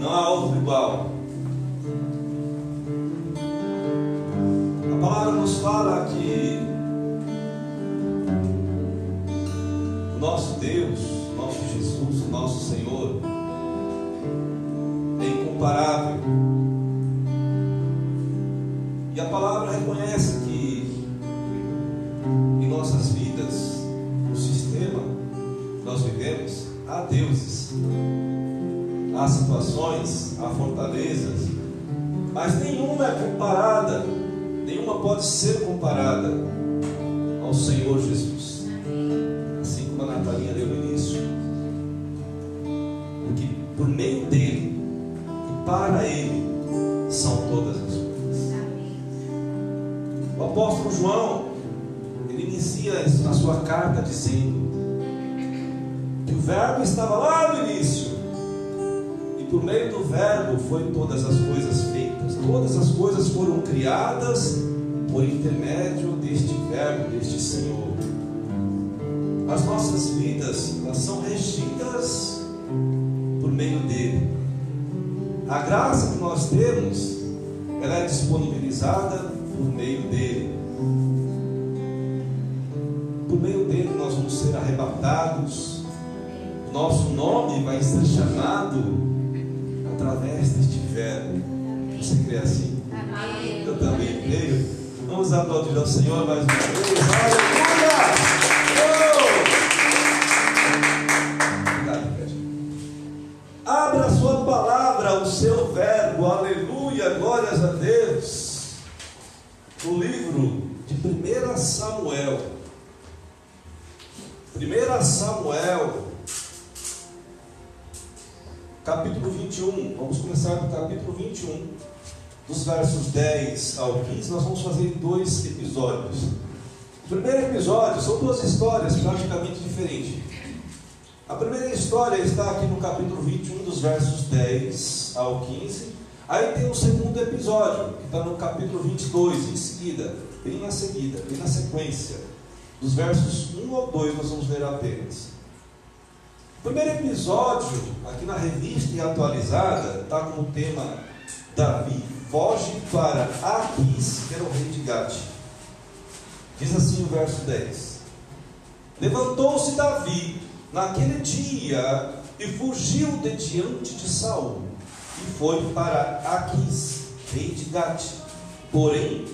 Não há outro igual. A palavra nos fala que o nosso Deus, nosso Jesus, nosso Senhor, é incomparável. Deuses, há situações, há fortalezas, mas nenhuma é comparada, nenhuma pode ser comparada ao Senhor Jesus. Assim como a Natalinha deu início. Porque por meio dele e para ele são todas as coisas. O apóstolo João, ele inicia a sua carta dizendo: Verbo estava lá no início. E por meio do Verbo foi todas as coisas feitas. Todas as coisas foram criadas por intermédio deste Verbo, deste Senhor. As nossas vidas elas são regidas por meio dele. A graça que nós temos, ela é disponibilizada por meio dele. Por meio dele nós vamos ser arrebatados nosso nome vai ser chamado através deste verbo. Você crê assim? Amém. Eu também creio. Vamos aplaudir ao Senhor mais uma vez. Aleluia! Oh! Abra a sua palavra, o seu verbo. Aleluia! Glórias a Deus. No livro de 1 Samuel. 1 Samuel capítulo 21. Vamos começar do capítulo 21, dos versos 10 ao 15. Nós vamos fazer dois episódios. O primeiro episódio são duas histórias praticamente diferentes. A primeira história está aqui no capítulo 21, dos versos 10 ao 15. Aí tem o segundo episódio, que está no capítulo 22, em seguida, bem na seguida, bem na sequência. Dos versos 1 ao 2 nós vamos ler apenas. O primeiro episódio, aqui na revista e atualizada, está com o tema Davi foge para Aquis, que era o rei de Gade. Diz assim o verso 10: Levantou-se Davi naquele dia e fugiu de diante de Saul e foi para Aquis, rei de Gade. Porém,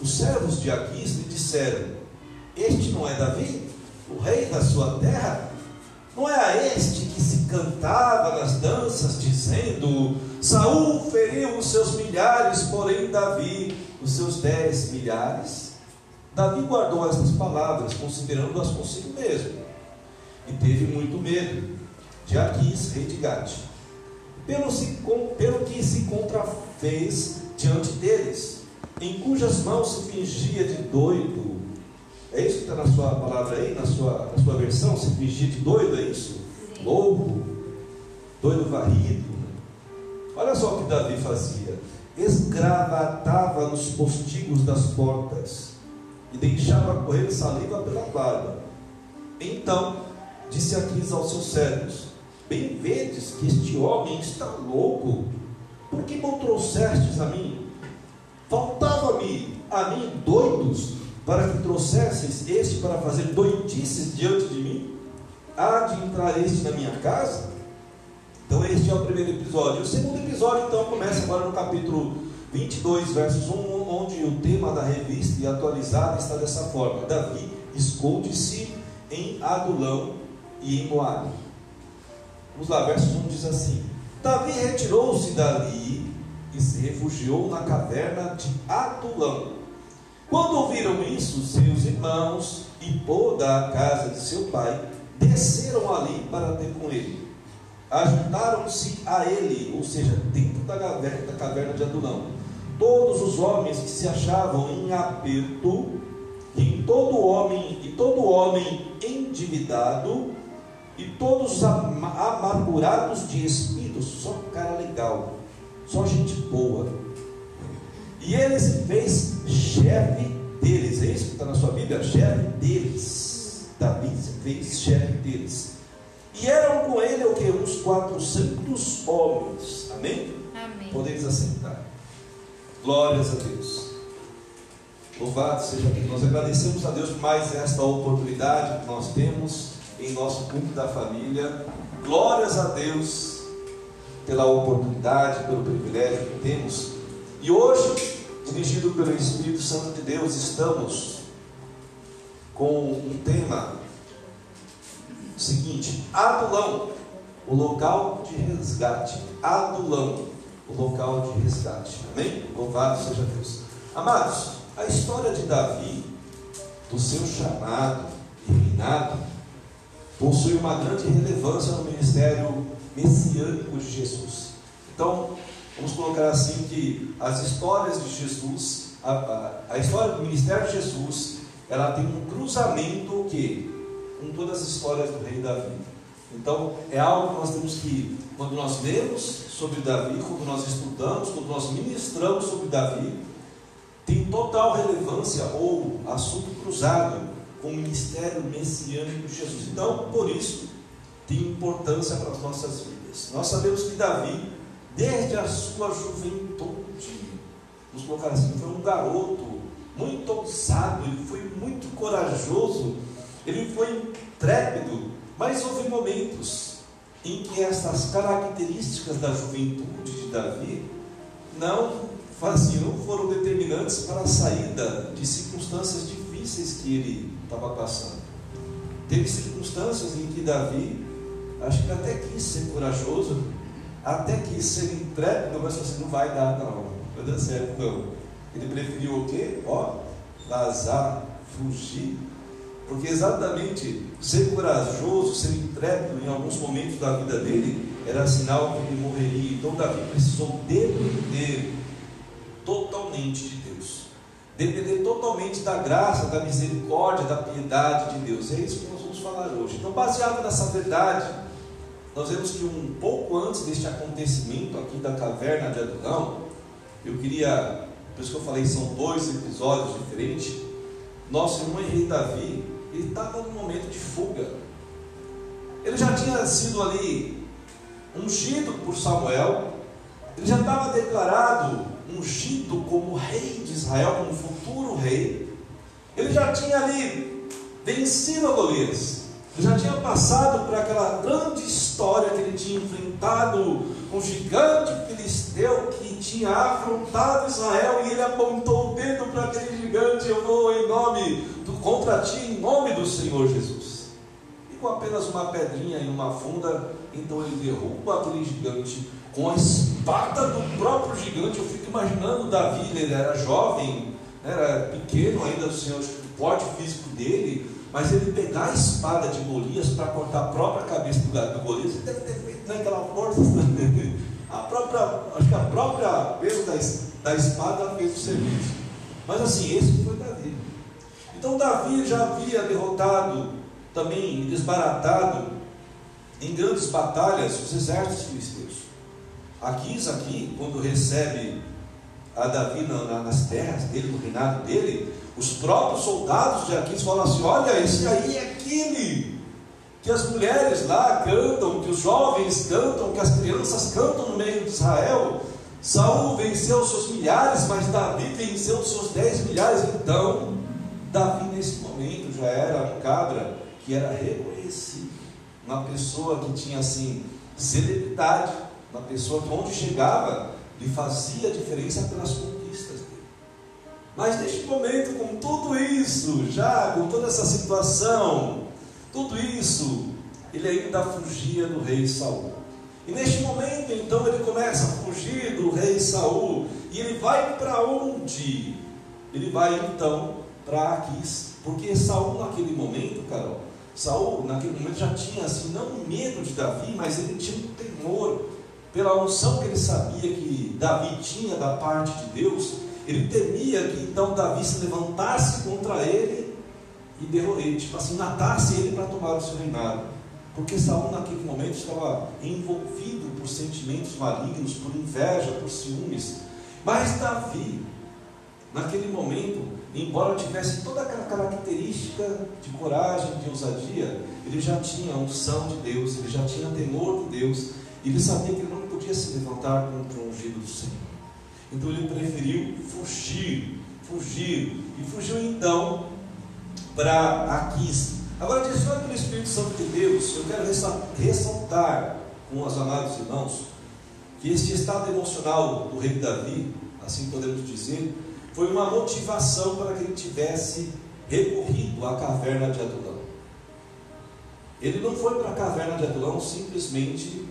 os servos de Aquis lhe disseram: Este não é Davi, o rei da sua terra? Não é a este que se cantava nas danças, dizendo: Saul feriu os seus milhares, porém Davi os seus dez milhares. Davi guardou estas palavras, considerando-as consigo mesmo, e teve muito medo de Aquis, rei de Gade, pelo, pelo que se contrafez diante deles, em cujas mãos se fingia de doido é isso que está na sua palavra aí, na sua, na sua versão? Se fingir de doido, é isso? Louco, doido varrido. Olha só o que Davi fazia: esgravatava nos postigos das portas e deixava correr saliva pela barba. Então disse Aquis aos seus servos: Bem vedes que este homem está louco, por que me trouxestes a mim? Faltava-me a mim doidos para que trouxesses este para fazer doentices diante de mim? Há de entrar este na minha casa? Então, este é o primeiro episódio. O segundo episódio, então, começa agora no capítulo 22, versos 1, onde o tema da revista e atualizada está dessa forma: Davi esconde-se em Adulão e em Moabe. Vamos lá, versos 1 diz assim: Davi retirou-se dali e se refugiou na caverna de Adulão quando ouviram isso, seus irmãos e toda a casa de seu pai desceram ali para ter com ele. Ajuntaram-se a ele, ou seja, dentro da caverna, da caverna de Adulão, todos os homens que se achavam em aperto, e todo homem e todo homem endividado, e todos amargurados de espírito, só cara legal, só gente boa e ele se fez chefe deles. É isso que está na sua Bíblia? Chefe deles. Davi se fez chefe deles. E eram com ele o que? Uns 400 homens. Amém? Amém. Podemos assentar. Glórias a Deus. Louvado seja Deus. Nós agradecemos a Deus por mais esta oportunidade que nós temos em nosso culto da família. Glórias a Deus pela oportunidade, pelo privilégio que temos. E hoje, dirigido pelo Espírito Santo de Deus, estamos com um tema seguinte: Adulão, o local de resgate. Adulão, o local de resgate. Amém? Louvado seja Deus. Amados, a história de Davi, do seu chamado e reinado, possui uma grande relevância no ministério messiânico de Jesus. Então, vamos colocar assim que as histórias de Jesus, a, a, a história do ministério de Jesus, ela tem um cruzamento com todas as histórias do rei Davi. Então, é algo que nós temos que, quando nós lemos sobre Davi, quando nós estudamos, quando nós ministramos sobre Davi, tem total relevância ou assunto cruzado com o ministério messiânico de Jesus. Então, por isso, tem importância para as nossas vidas. Nós sabemos que Davi, desde a sua juventude, vamos colocar assim, foi um garoto muito ousado, ele foi muito corajoso, ele foi intrépido, mas houve momentos em que essas características da juventude de Davi não faziam, foram determinantes para a saída de circunstâncias difíceis que ele estava passando. Teve circunstâncias em que Davi, acho que até quis ser corajoso, até quis ser intrépido, mas assim, não vai dar, não, não vai dar certo, não. Ele preferiu o quê? Ó, vazar, fugir. Porque exatamente ser corajoso, ser intrépido em alguns momentos da vida dele, era sinal que ele morreria. Então Davi precisou depender totalmente de Deus. Depender totalmente da graça, da misericórdia, da piedade de Deus. É isso que nós vamos falar hoje. Então, baseado nessa verdade, nós vemos que um pouco antes deste acontecimento aqui da caverna de Adulão, eu queria, por isso que eu falei, são dois episódios diferentes. Nosso irmão rei Davi, ele estava num momento de fuga. Ele já tinha sido ali ungido por Samuel, ele já estava declarado ungido como rei de Israel, como futuro rei. Ele já tinha ali vencido a Golias. Ele já tinha passado por aquela grande história que ele tinha enfrentado um gigante filisteu que tinha afrontado Israel e ele apontou o dedo para aquele gigante: Eu vou em nome do, contra ti, em nome do Senhor Jesus. E com apenas uma pedrinha e uma funda, então ele derruba aquele gigante com a espada do próprio gigante. Eu fico imaginando Davi, ele era jovem, era pequeno ainda, o Senhor, o porte físico dele, mas ele pegar a espada de Golias para cortar a própria cabeça do, do Golias, ele deve ter feito naquela força. a própria, acho que a própria peso da, da espada fez o serviço. Mas assim, esse foi Davi. Então Davi já havia derrotado também, desbaratado em grandes batalhas os exércitos filisteus. Aquis aqui, quando recebe a Davi na, nas terras dele, no reinado dele, os próprios soldados de Aquis falam assim: olha, esse aí é aquele que as mulheres lá cantam, que os jovens cantam, que as crianças cantam no meio de Israel. Saul venceu os seus milhares, mas Davi venceu os seus dez milhares. Então, Davi nesse momento já era um cabra que era reconhecido, uma pessoa que tinha assim celebridade uma pessoa que onde chegava lhe fazia diferença pelas. Mas neste momento, com tudo isso, já com toda essa situação, tudo isso, ele ainda fugia do rei Saul. E neste momento, então, ele começa a fugir do rei Saul. E ele vai para onde? Ele vai então para Aquis. Porque Saul, naquele momento, Carol, Saul, naquele momento, já tinha assim, não medo de Davi, mas ele tinha um temor pela unção que ele sabia que Davi tinha da parte de Deus, ele temia que então Davi se levantasse contra ele e derrotasse, tipo assim, matasse ele para tomar o seu reinado. Porque Saul naquele momento estava envolvido por sentimentos malignos, por inveja, por ciúmes. Mas Davi, naquele momento, embora tivesse toda aquela característica de coragem, de ousadia, ele já tinha a unção de Deus, ele já tinha temor de Deus, e ele sabia que ele não podia se levantar contra o ungido do Senhor. Então ele preferiu fugir, fugir, e fugiu então para Aquis. Agora, diante pelo Espírito Santo de Deus, eu quero ressaltar com os amados irmãos que este estado emocional do rei Davi, assim podemos dizer, foi uma motivação para que ele tivesse recorrido à caverna de Adulão. Ele não foi para a caverna de Adulão simplesmente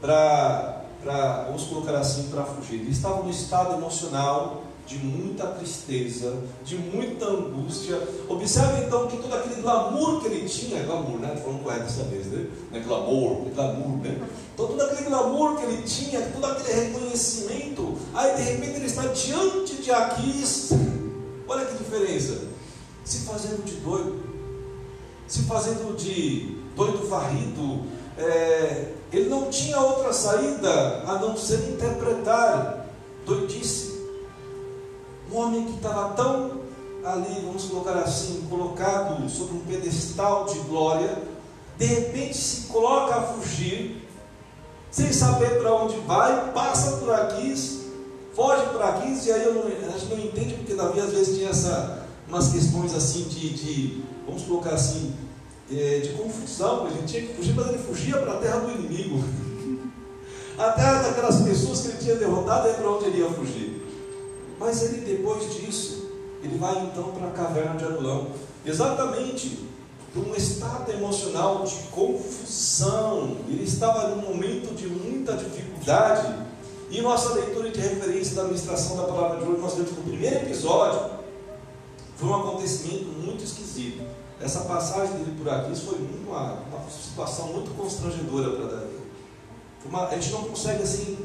para, para vamos colocar assim, para fugir. Ele estava no estado emocional de muita tristeza, de muita angústia. Observe então que todo aquele glamour que ele tinha, glamour, né? Falando correto dessa vez, né? Não é glamour, é glamour, né? Então, todo aquele glamour que ele tinha, todo aquele reconhecimento, aí de repente ele está diante de Aquis. Olha que diferença. Se fazendo de doido, se fazendo de doido varrido, é, ele não tinha outra saída a não ser interpretar doidice. Um homem que estava tão ali, vamos colocar assim, colocado sobre um pedestal de glória, de repente se coloca a fugir, sem saber para onde vai, passa por aqui, foge por aqui, e aí não, a gente não entende porque Davi às vezes tinha essa, umas questões assim de, de vamos colocar assim, de confusão, a gente tinha que fugir, mas ele fugia para a terra do inimigo. A terra daquelas pessoas que ele tinha derrotado, é para onde ele ia fugir. Mas ele, depois disso, ele vai então para a caverna de Adulão, exatamente por um estado emocional de confusão. Ele estava num momento de muita dificuldade. E nossa leitura de referência da administração da palavra de hoje, nós vemos que o primeiro episódio foi um acontecimento muito esquisito. Essa passagem dele por aqui foi uma, uma situação muito constrangedora para Davi. Uma, a gente não consegue assim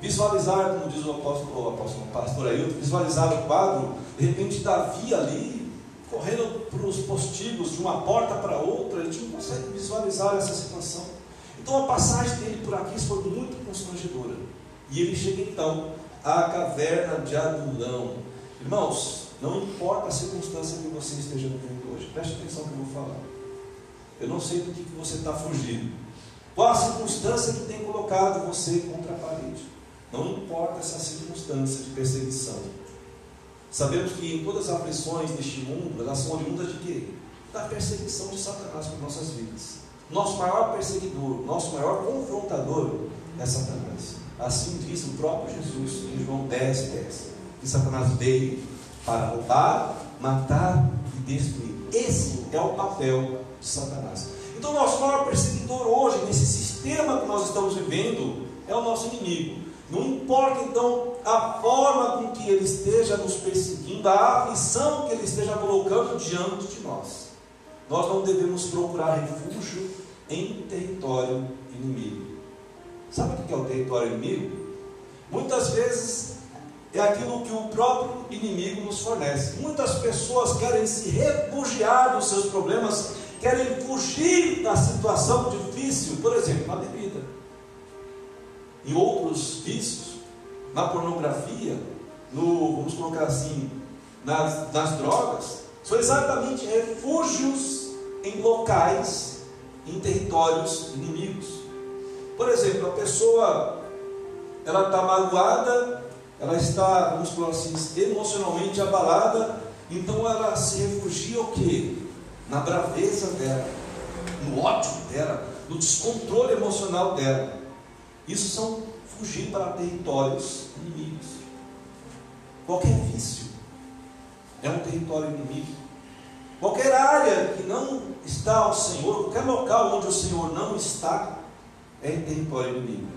visualizar, como diz o apóstolo, o apóstolo pastor Ailton, visualizar o quadro, de repente Davi ali, correndo para os postigos de uma porta para outra, a gente não consegue visualizar essa situação. Então a passagem dele por aqui foi muito constrangedora. E ele chega então à caverna de Adulão. Irmãos, não importa a circunstância que você esteja vivendo preste atenção no que eu vou falar. Eu não sei do que, que você está fugindo. Qual a circunstância que tem colocado você contra a parede? Não importa essa circunstância de perseguição. Sabemos que em todas as aflições deste mundo, elas são oriundas de quê? Da perseguição de Satanás por nossas vidas. Nosso maior perseguidor, nosso maior confrontador é Satanás. Assim diz o próprio Jesus em João 10, 10. Que Satanás veio para roubar, matar e destruir. Esse é o papel de Satanás. Então, nosso maior perseguidor hoje, nesse sistema que nós estamos vivendo, é o nosso inimigo. Não importa então a forma com que ele esteja nos perseguindo, a aflição que ele esteja colocando diante de nós. Nós não devemos procurar refúgio em território inimigo. Sabe o que é o território inimigo? Muitas vezes é aquilo que o próprio inimigo nos fornece. Muitas pessoas querem se refugiar dos seus problemas, querem fugir da situação difícil, por exemplo, na bebida em outros vícios, na pornografia, no, vamos colocar assim, nas, nas drogas, são exatamente refúgios em locais, em territórios inimigos. Por exemplo, a pessoa ela está magoada, ela está, vamos colocar assim, emocionalmente abalada, então ela se refugia o quê? Na braveza dela, no ódio dela, no descontrole emocional dela. Isso são fugir para territórios inimigos. Qualquer vício é um território inimigo. Qualquer área que não está ao Senhor, qualquer local onde o Senhor não está, é território inimigo.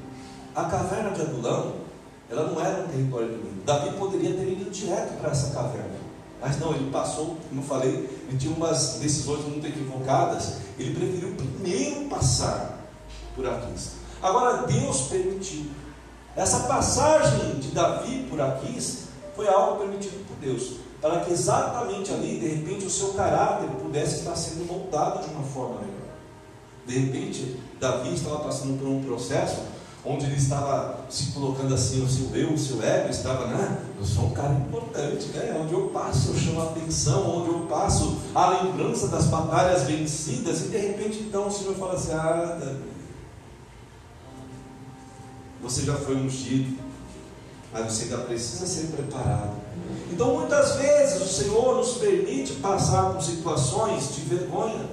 A caverna de Adulão, ela não era um território inimigo. Davi poderia ter ido direto para essa caverna. Mas não, ele passou, como eu falei, ele tinha umas decisões muito equivocadas. Ele preferiu primeiro passar por aqui. Agora Deus permitiu. Essa passagem de Davi por aqui foi algo permitido por Deus, para que exatamente ali, de repente, o seu caráter pudesse estar sendo moldado de uma forma melhor. De repente, Davi estava passando por um processo onde ele estava se colocando assim, o seu eu, o seu ego, estava, né? Eu sou um cara importante, né? Onde eu passo, eu chamo a atenção, onde eu passo a lembrança das batalhas vencidas, e de repente então o Senhor fala assim, ah, você já foi ungido, mas você ainda precisa ser preparado. Então muitas vezes o Senhor nos permite passar por situações de vergonha.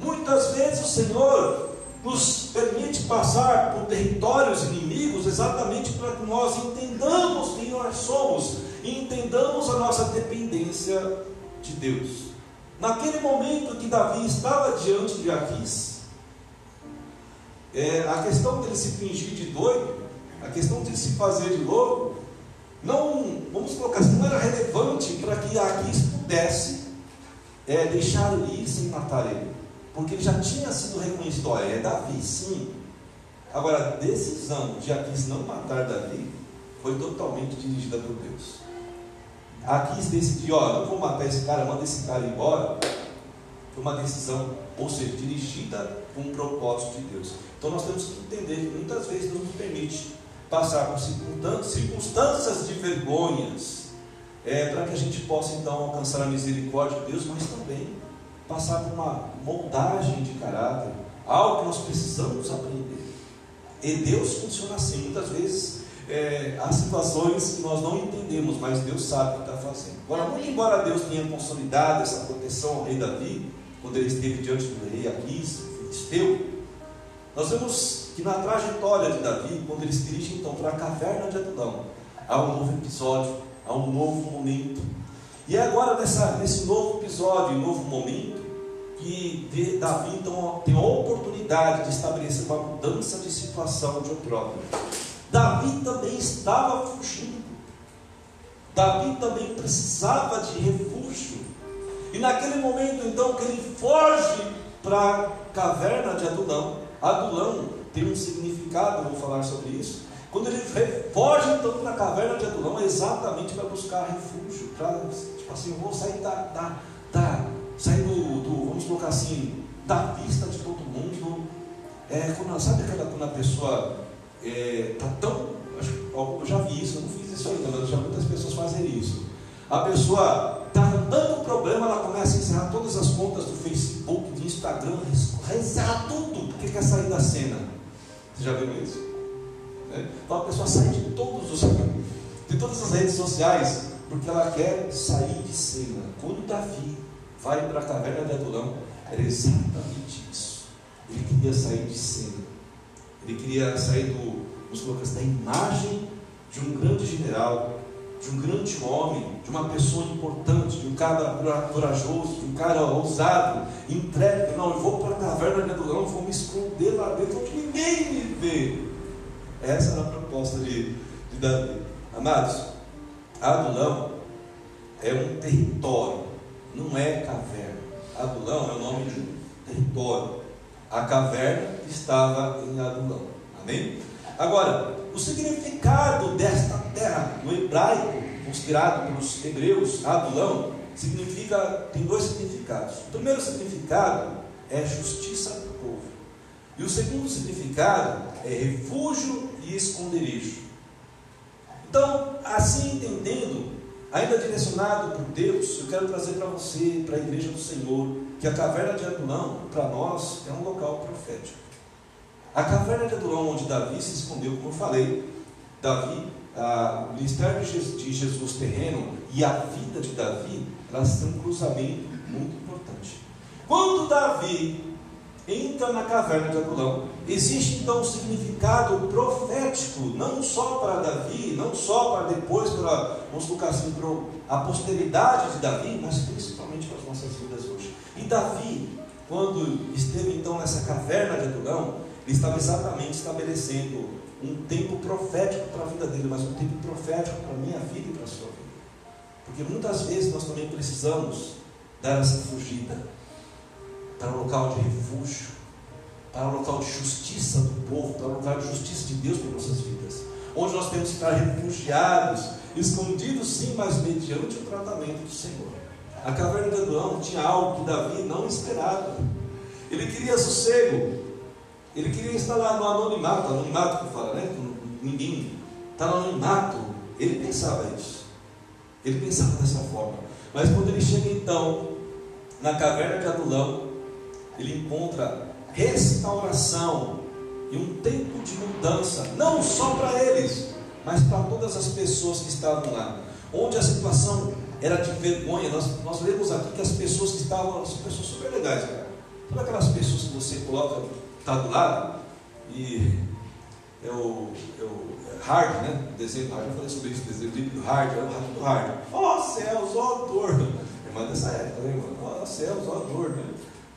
Muitas vezes o Senhor nos permite passar por territórios inimigos exatamente para que nós entendamos quem nós somos e entendamos a nossa dependência de Deus. Naquele momento que Davi estava diante de Aquis, é, a questão dele se fingir de doido, a questão de se fazer de louco, não, vamos colocar assim, não era relevante para que Aquis pudesse é, deixar ele ir sem matar ele. Porque ele já tinha sido reconhecido, olha, é Davi, sim. Agora, a decisão de Aquis não matar Davi foi totalmente dirigida por Deus. Aquis decidiu, ó, não vou matar esse cara, manda esse cara embora. Foi uma decisão, ou seja, dirigida com um propósito de Deus. Então nós temos que entender que muitas vezes Deus nos permite passar por circunstâncias de vergonhas, é, para que a gente possa então alcançar a misericórdia de Deus, mas também passar por uma moldagem de caráter, algo que nós precisamos aprender. E Deus funciona assim, muitas vezes é, há situações que nós não entendemos, mas Deus sabe o que está fazendo. Agora, muito embora Deus tenha consolidado essa proteção ao rei Davi, quando ele esteve diante do rei Aquis, filisteu, nós vemos que na trajetória de Davi, quando ele se dirige então para a caverna de Adulão, há um novo episódio, há um novo momento e é agora nessa, nesse novo episódio, novo momento, que Davi então tem a oportunidade de estabelecer uma mudança de situação de próprio. Davi também estava fugindo. Davi também precisava de refúgio. E naquele momento então que ele foge para a caverna de Adulão, Adulão tem um significado, vou falar sobre isso, quando ele foge então para a caverna de Adulão, é exatamente para buscar refúgio, para, tipo assim, eu vou sair da, da, da sair do, do, vamos colocar assim, da vista de todo mundo. É, quando, sabe aquela quando a pessoa está é, tá tão. Eu já vi isso, eu não fiz isso ainda, mas já muitas pessoas fazem isso. A pessoa está tanto problema, ela começa a encerrar todas as contas do Facebook, do Instagram, encerrar tudo, porque quer sair da cena. Você já viu isso? Então a pessoa sai de todos os de todas as redes sociais porque ela quer sair de cena. Quando Davi vai para a caverna de Adulão, era exatamente isso. Ele queria sair de cena. Ele queria sair do, vamos colocar assim, da imagem de um grande general, de um grande homem, de uma pessoa importante, de um cara corajoso, de um cara ousado, intrépido. Não, eu vou para a caverna de Adulão, vou me esconder lá dentro onde ninguém me vê. Essa era a proposta de, de Davi. Amados, Adulão é um território, não é caverna. Adulão é o nome de um território. A caverna estava em Adulão. Amém? Agora, o significado desta terra no hebraico, considerado pelos hebreus, Adulão, significa, tem dois significados. O primeiro significado é justiça do povo. E o segundo significado é refúgio e esconderijo. Então, assim entendendo, ainda direcionado por Deus, eu quero trazer para você, para a igreja do Senhor, que a caverna de Adulão, para nós, é um local profético. A caverna de Adulão, onde Davi se escondeu, como eu falei, Davi, o ministério de Jesus terreno e a vida de Davi, elas têm um cruzamento muito importante. Quando Davi entra na caverna de Adulão. Existe então um significado profético, não só para Davi, não só para depois, para, vamos colocar assim, para a posteridade de Davi, mas principalmente para as nossas vidas hoje. E Davi, quando esteve então nessa caverna de Adulão, ele estava exatamente estabelecendo um tempo profético para a vida dele, mas um tempo profético para a minha vida e para a sua vida. Porque muitas vezes nós também precisamos dar essa fugida para um local de refúgio, para um local de justiça do povo, para um local de justiça de Deus para nossas vidas, onde nós temos que estar refugiados, escondidos sim, mas mediante o tratamento do Senhor. A caverna de Adão tinha algo que Davi não esperava. Ele queria sossego. Ele queria estar lá no anonimato, anonimato que fala, né? Ninguém está no anonimato. Ele pensava isso. Ele pensava dessa forma. Mas quando ele chega então na caverna de Adulão, ele encontra restauração e um tempo de mudança, não só para eles, mas para todas as pessoas que estavam lá. Onde a situação era de vergonha, nós, nós lemos aqui que as pessoas que estavam, são pessoas super legais, cara. Sabe aquelas pessoas que você coloca, está do lado, e é o, é o é Hard, né? O desenho Hard, eu falei sobre isso, o desenho do Hard, é o Hard do Hard. Ó oh, céus, ó oh, dor. Irmã dessa época, né, irmão? Ó oh, céus, ó oh, dor, né?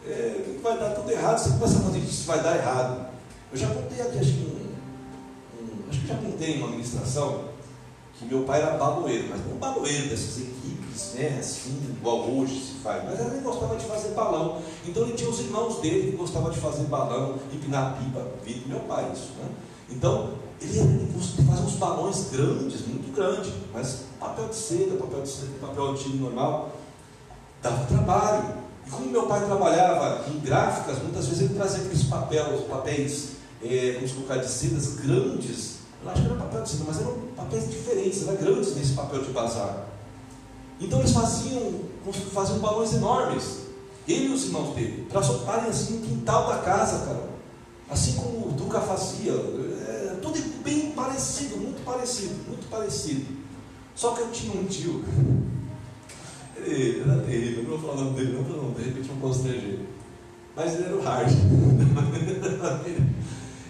É, vai dar tudo errado, você começa a fazer isso, vai dar errado. Eu já contei aqui, acho que um, um acho que já contei uma administração, que meu pai era baloeiro, mas não baloeiro dessas equipes, né, assim, igual hoje se faz, mas ele gostava de fazer balão. Então ele tinha os irmãos dele que gostavam de fazer balão, empinar pipa, vi meu pai isso, né? Então, ele, fazia uns balões grandes, muito grandes, mas papel de seda, papel de seda, papel antigo normal, dava trabalho. E como meu pai trabalhava em gráficas, muitas vezes ele trazia aqueles papéis, papéis, é, vamos colocar de sedas grandes. Eu acho que era papel de seda, mas eram papéis diferentes, eram grandes nesse papel de bazar. Então eles faziam, faziam balões enormes. Ele e os irmãos dele, para soltarem assim no quintal da casa, cara. Assim como o Duca fazia. É, tudo bem parecido, muito parecido, muito parecido. Só que eu tinha um tio ele era terrível, não vou falar o nome dele, não, não, de repente não constranger. Mas ele era o hard.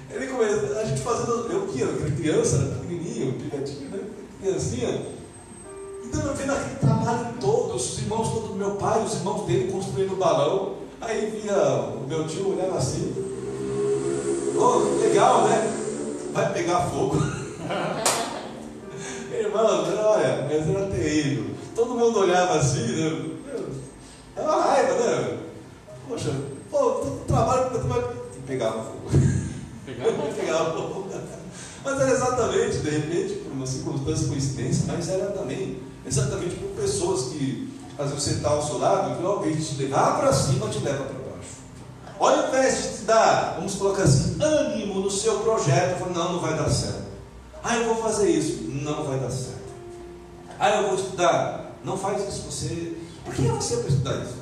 ele começou, a gente fazendo, eu que era criança, era pequenininho, pivetinho, né? criancinha. Então eu vendo aquele trabalho todo, os irmãos todos do meu pai, os irmãos dele construindo o balão. Aí via o meu tio olhando assim. Oh, legal, né? Vai pegar fogo. Irmãos, olha, mas era terrível todo mundo olhava assim, né? É uma raiva, né? Poxa, pô, todo trabalho e pegava fogo. Pegava? pegava fogo. Mas era exatamente, de repente, por uma circunstância, coincidência, mas era também exatamente por pessoas que às vezes você está ao seu lado e alguém te levar para cima te leva para baixo. Olha, ao invés de te dar, vamos colocar assim, ânimo no seu projeto, fala, não, não vai dar certo. Ah, eu vou fazer isso, não vai dar certo. Ah, eu vou estudar, não faz isso, você. Por que você para estudar isso?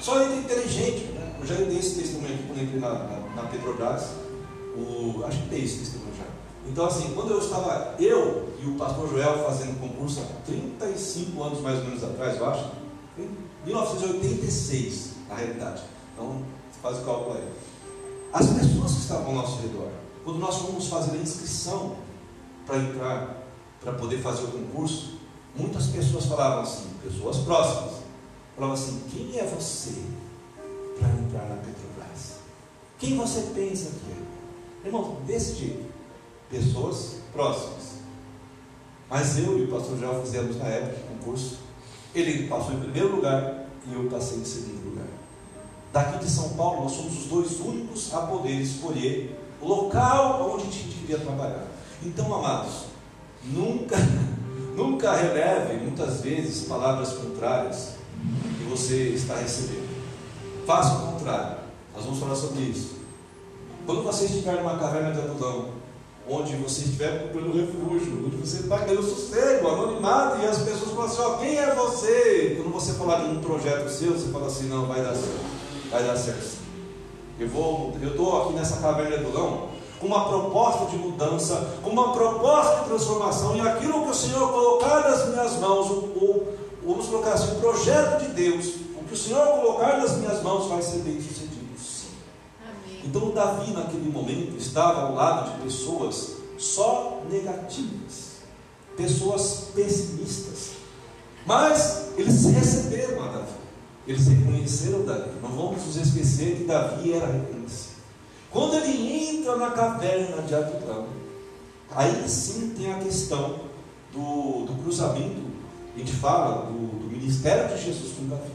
Só é inteligente. Né? Eu já dei esse testemunho aqui quando entrei na, na, na Petrobras. O, acho que dei esse testemunho já. Então, assim, quando eu estava, eu e o pastor Joel fazendo concurso há 35 anos mais ou menos atrás, eu acho, em 1986, na realidade. Então, faz o cálculo aí. As pessoas que estavam ao nosso redor, quando nós fomos fazer a inscrição para entrar, para poder fazer o concurso, Muitas pessoas falavam assim, pessoas próximas, falavam assim: quem é você para entrar na Petrobras? Quem você pensa que é? Irmão, desse pessoas próximas. Mas eu e o pastor já fizemos na época o concurso. Ele passou em primeiro lugar e eu passei em segundo lugar. Daqui de São Paulo, nós somos os dois únicos a poder escolher o local onde a gente queria trabalhar. Então, amados, nunca Nunca releve, muitas vezes, palavras contrárias que você está recebendo. Faça o contrário. Nós vamos falar sobre isso. Quando você estiver numa caverna de adulão, onde você estiver procurando refúgio, onde você está ganhando sossego, anonimato, e as pessoas falam assim: ó, quem é você? Quando você falar de um projeto seu, você fala assim: não, vai dar certo, vai dar certo. Eu vou, eu estou aqui nessa caverna de adulão com uma proposta de mudança, com uma proposta de transformação, e aquilo que o Senhor colocar nas minhas mãos, ou, vamos colocar assim, o projeto de Deus, o que o Senhor colocar nas minhas mãos vai ser bem sucedido. Sim. Então Davi naquele momento estava ao lado de pessoas só negativas, pessoas pessimistas. Mas eles receberam a Davi, eles reconheceram Davi. Não vamos nos esquecer que Davi era. Quando ele entra na caverna de Adulão, aí sim tem a questão do, do cruzamento, a gente fala do, do ministério de Jesus com Davi.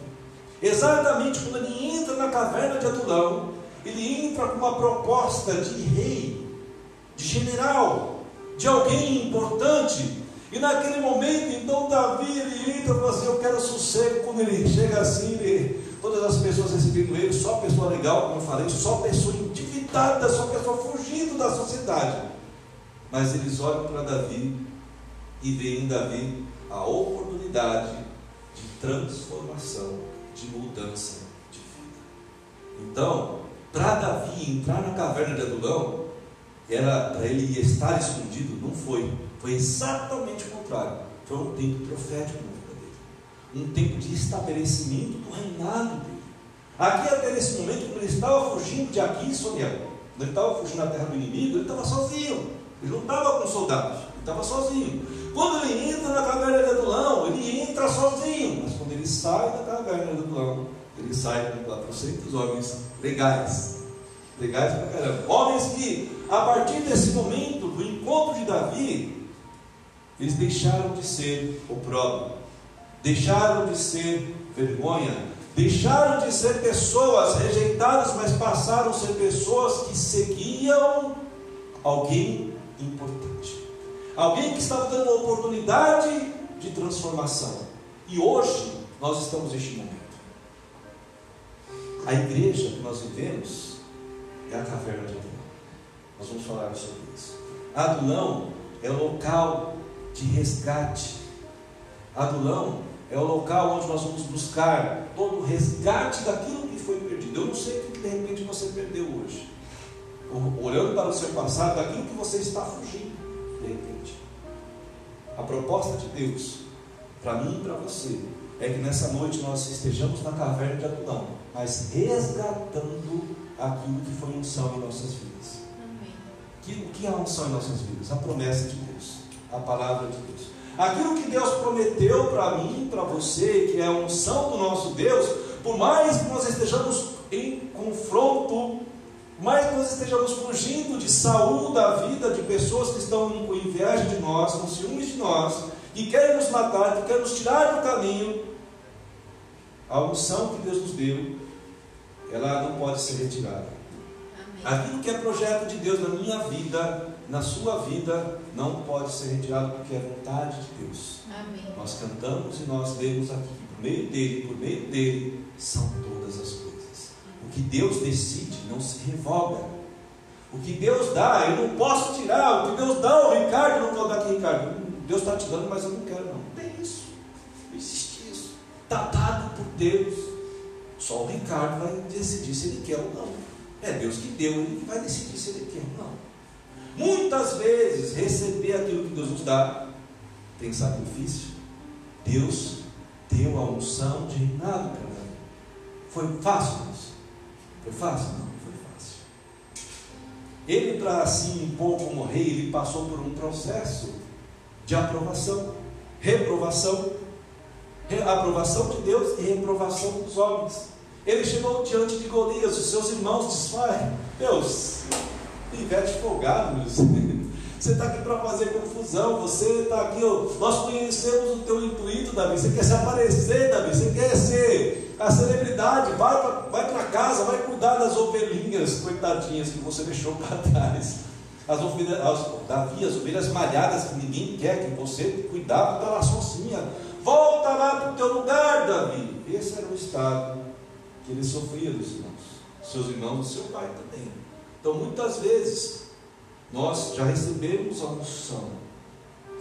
Exatamente quando ele entra na caverna de Adulão, ele entra com uma proposta de rei, de general, de alguém importante. E naquele momento, então, Davi ele entra e fala assim: Eu quero sossego. Quando ele chega assim, ele todas as pessoas recebendo ele, só pessoa legal, como eu falei, só pessoa endividada, só pessoa fugindo da sociedade. Mas eles olham para Davi e veem em Davi a oportunidade de transformação, de mudança de vida. Então, para Davi entrar na caverna de Adulão, era para ele estar escondido, não foi. Foi exatamente o contrário. Foi um tempo profético. Um tempo de estabelecimento do reinado dele. Aqui até nesse momento, quando ele estava fugindo de aqui, Sonia, quando ele estava fugindo da terra do inimigo, ele estava sozinho. Ele não estava com soldados, ele estava sozinho. Quando ele entra na caverna de Adulão, ele entra sozinho. Mas quando ele sai da caverna de Adulão, ele sai com 400 homens legais. Legais pra caramba. Homens que, a partir desse momento, do encontro de Davi, eles deixaram de ser opróbrio, deixaram de ser vergonha, deixaram de ser pessoas rejeitadas, mas passaram a ser pessoas que seguiam alguém importante. Alguém que estava dando uma oportunidade de transformação. E hoje nós estamos neste momento. A igreja que nós vivemos é a caverna de Adulão. Nós vamos falar sobre isso. Adulão é o local de resgate. Adulão é o local onde nós vamos buscar todo o resgate daquilo que foi perdido. Eu não sei o que de repente você perdeu hoje. Olhando para o seu passado, daquilo que você está fugindo, de repente. A proposta de Deus, para mim e para você, é que nessa noite nós estejamos na caverna de Adulão, mas resgatando aquilo que foi unção em nossas vidas. Amém. o que é a unção em nossas vidas? A promessa de Deus, a palavra de Deus. Aquilo que Deus prometeu para mim, para você, que é a unção do nosso Deus, por mais que nós estejamos em confronto, mais que nós estejamos fugindo de saúde da vida de pessoas que estão com inveja de nós, com ciúmes de nós, que querem nos matar, que querem nos tirar do caminho, a unção que Deus nos deu, ela não pode ser retirada. Amém. Aquilo que é projeto de Deus na minha vida, na sua vida, não pode ser retirado porque é vontade de Deus. Amém. Nós cantamos e nós lemos aqui, por meio dele, por meio dele, são todas as coisas. O que Deus decide não se revoga. O que Deus dá, eu não posso tirar. O que Deus dá ao Ricardo, eu não vou dar aqui, Ricardo. Deus está te dando, mas eu não quero, não. Não tem isso. Não existe isso. Está dado por Deus. Só o Ricardo vai decidir se ele quer ou não. É Deus que deu, ele vai decidir se ele quer ou não. Muitas vezes, receber aquilo que Deus nos dá tem sacrifício. Deus deu a unção de reinado para mim. Foi fácil isso? Foi fácil? Não, foi fácil. Ele, para assim impor como rei, ele passou por um processo de aprovação, reprovação, aprovação de Deus e reprovação dos homens. Ele chegou diante de Golias, os seus irmãos desfaem. Deus, pivete folgado. Você está aqui para fazer confusão, você está aqui, ó, nós conhecemos o teu intuito, Davi. Você quer se aparecer, Davi, você quer ser a celebridade, vai para vai casa, vai cuidar das ovelhinhas, coitadinhas, que você deixou para trás. As ovelhas, as, Davi, as ovelhas malhadas que ninguém quer, que você cuidava, está lá sozinha. Volta lá para o teu lugar, Davi. Esse era o estado que ele sofria dos irmãos, seus irmãos e seu pai também. Então, muitas vezes, nós já recebemos a unção,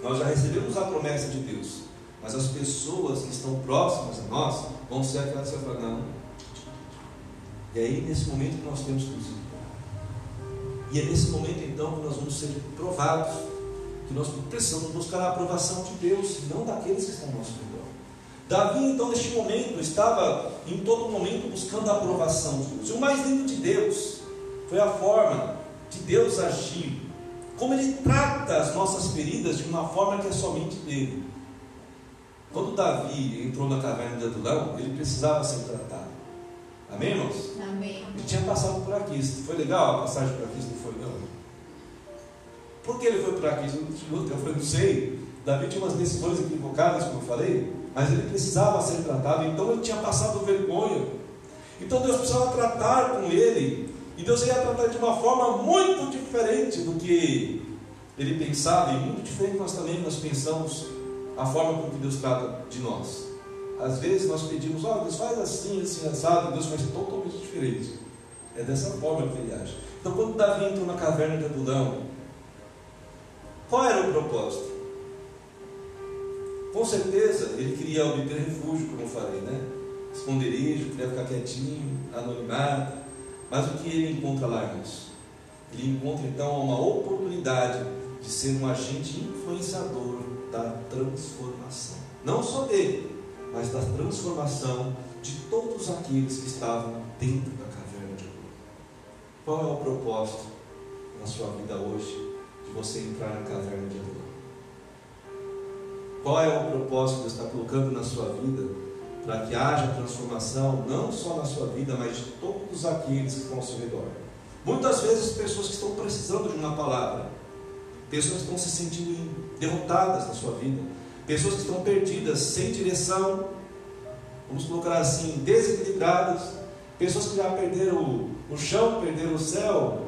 nós já recebemos a promessa de Deus, mas as pessoas que estão próximas a nós vão ser aquelas que falar, não. E aí, nesse momento, nós temos que nos E é nesse momento, então, que nós vamos ser provados, que nós precisamos buscar a aprovação de Deus, não daqueles que estão ao nosso redor. Davi, então, neste momento, estava em todo momento buscando a aprovação de Deus. E o mais lindo de Deus foi a forma de Deus agir, como Ele trata as nossas feridas de uma forma que é somente dele. Quando Davi entrou na caverna de Adulão, ele precisava ser tratado. Amém, irmãos? Amém. Ele tinha passado por aqui. Foi legal a passagem por aqui? Não foi, não. Por que ele foi por aqui? Eu não sei. Davi tinha umas decisões equivocadas, como eu falei mas ele precisava ser tratado, então ele tinha passado vergonha. Então Deus precisava tratar com ele, e Deus ia tratar de uma forma muito diferente do que ele pensava, e muito diferente nós também nós pensamos a forma com que Deus trata de nós. Às vezes nós pedimos, ó, oh, Deus faz assim, assim, assado, Deus faz totalmente diferente. É dessa forma que ele age. Então, quando Davi entrou na caverna de Adulão, qual era o propósito? Com certeza ele queria obter refúgio, como eu falei, né? Esconderijo, queria ficar quietinho, anonimado. Mas o que ele encontra lá, irmãos? Ele encontra então uma oportunidade de ser um agente influenciador da transformação. Não só dele, mas da transformação de todos aqueles que estavam dentro da caverna de Adulão. Qual é o propósito na sua vida hoje de você entrar na caverna de Adulão? Qual é o propósito que Deus está colocando na sua vida para que haja transformação, não só na sua vida, mas de todos aqueles que estão ao seu redor? Muitas vezes, pessoas que estão precisando de uma palavra, pessoas que estão se sentindo derrotadas na sua vida, pessoas que estão perdidas, sem direção, vamos colocar assim, desequilibradas, pessoas que já perderam o chão, perderam o céu,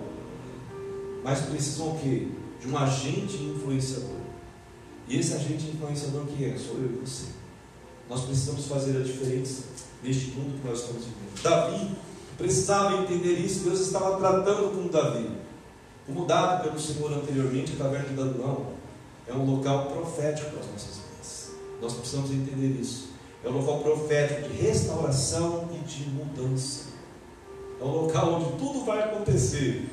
mas precisam o quê? De um agente influenciador. E esse agente influenciador que é? Sou eu e você. Nós precisamos fazer a diferença neste mundo que nós estamos vivendo. Davi precisava entender isso. Deus estava tratando com Davi. Como dado pelo Senhor anteriormente, a caverna de Adulão é um local profético para as nossas vidas. Nós precisamos entender isso. É um local profético de restauração e de mudança. É um local onde tudo vai acontecer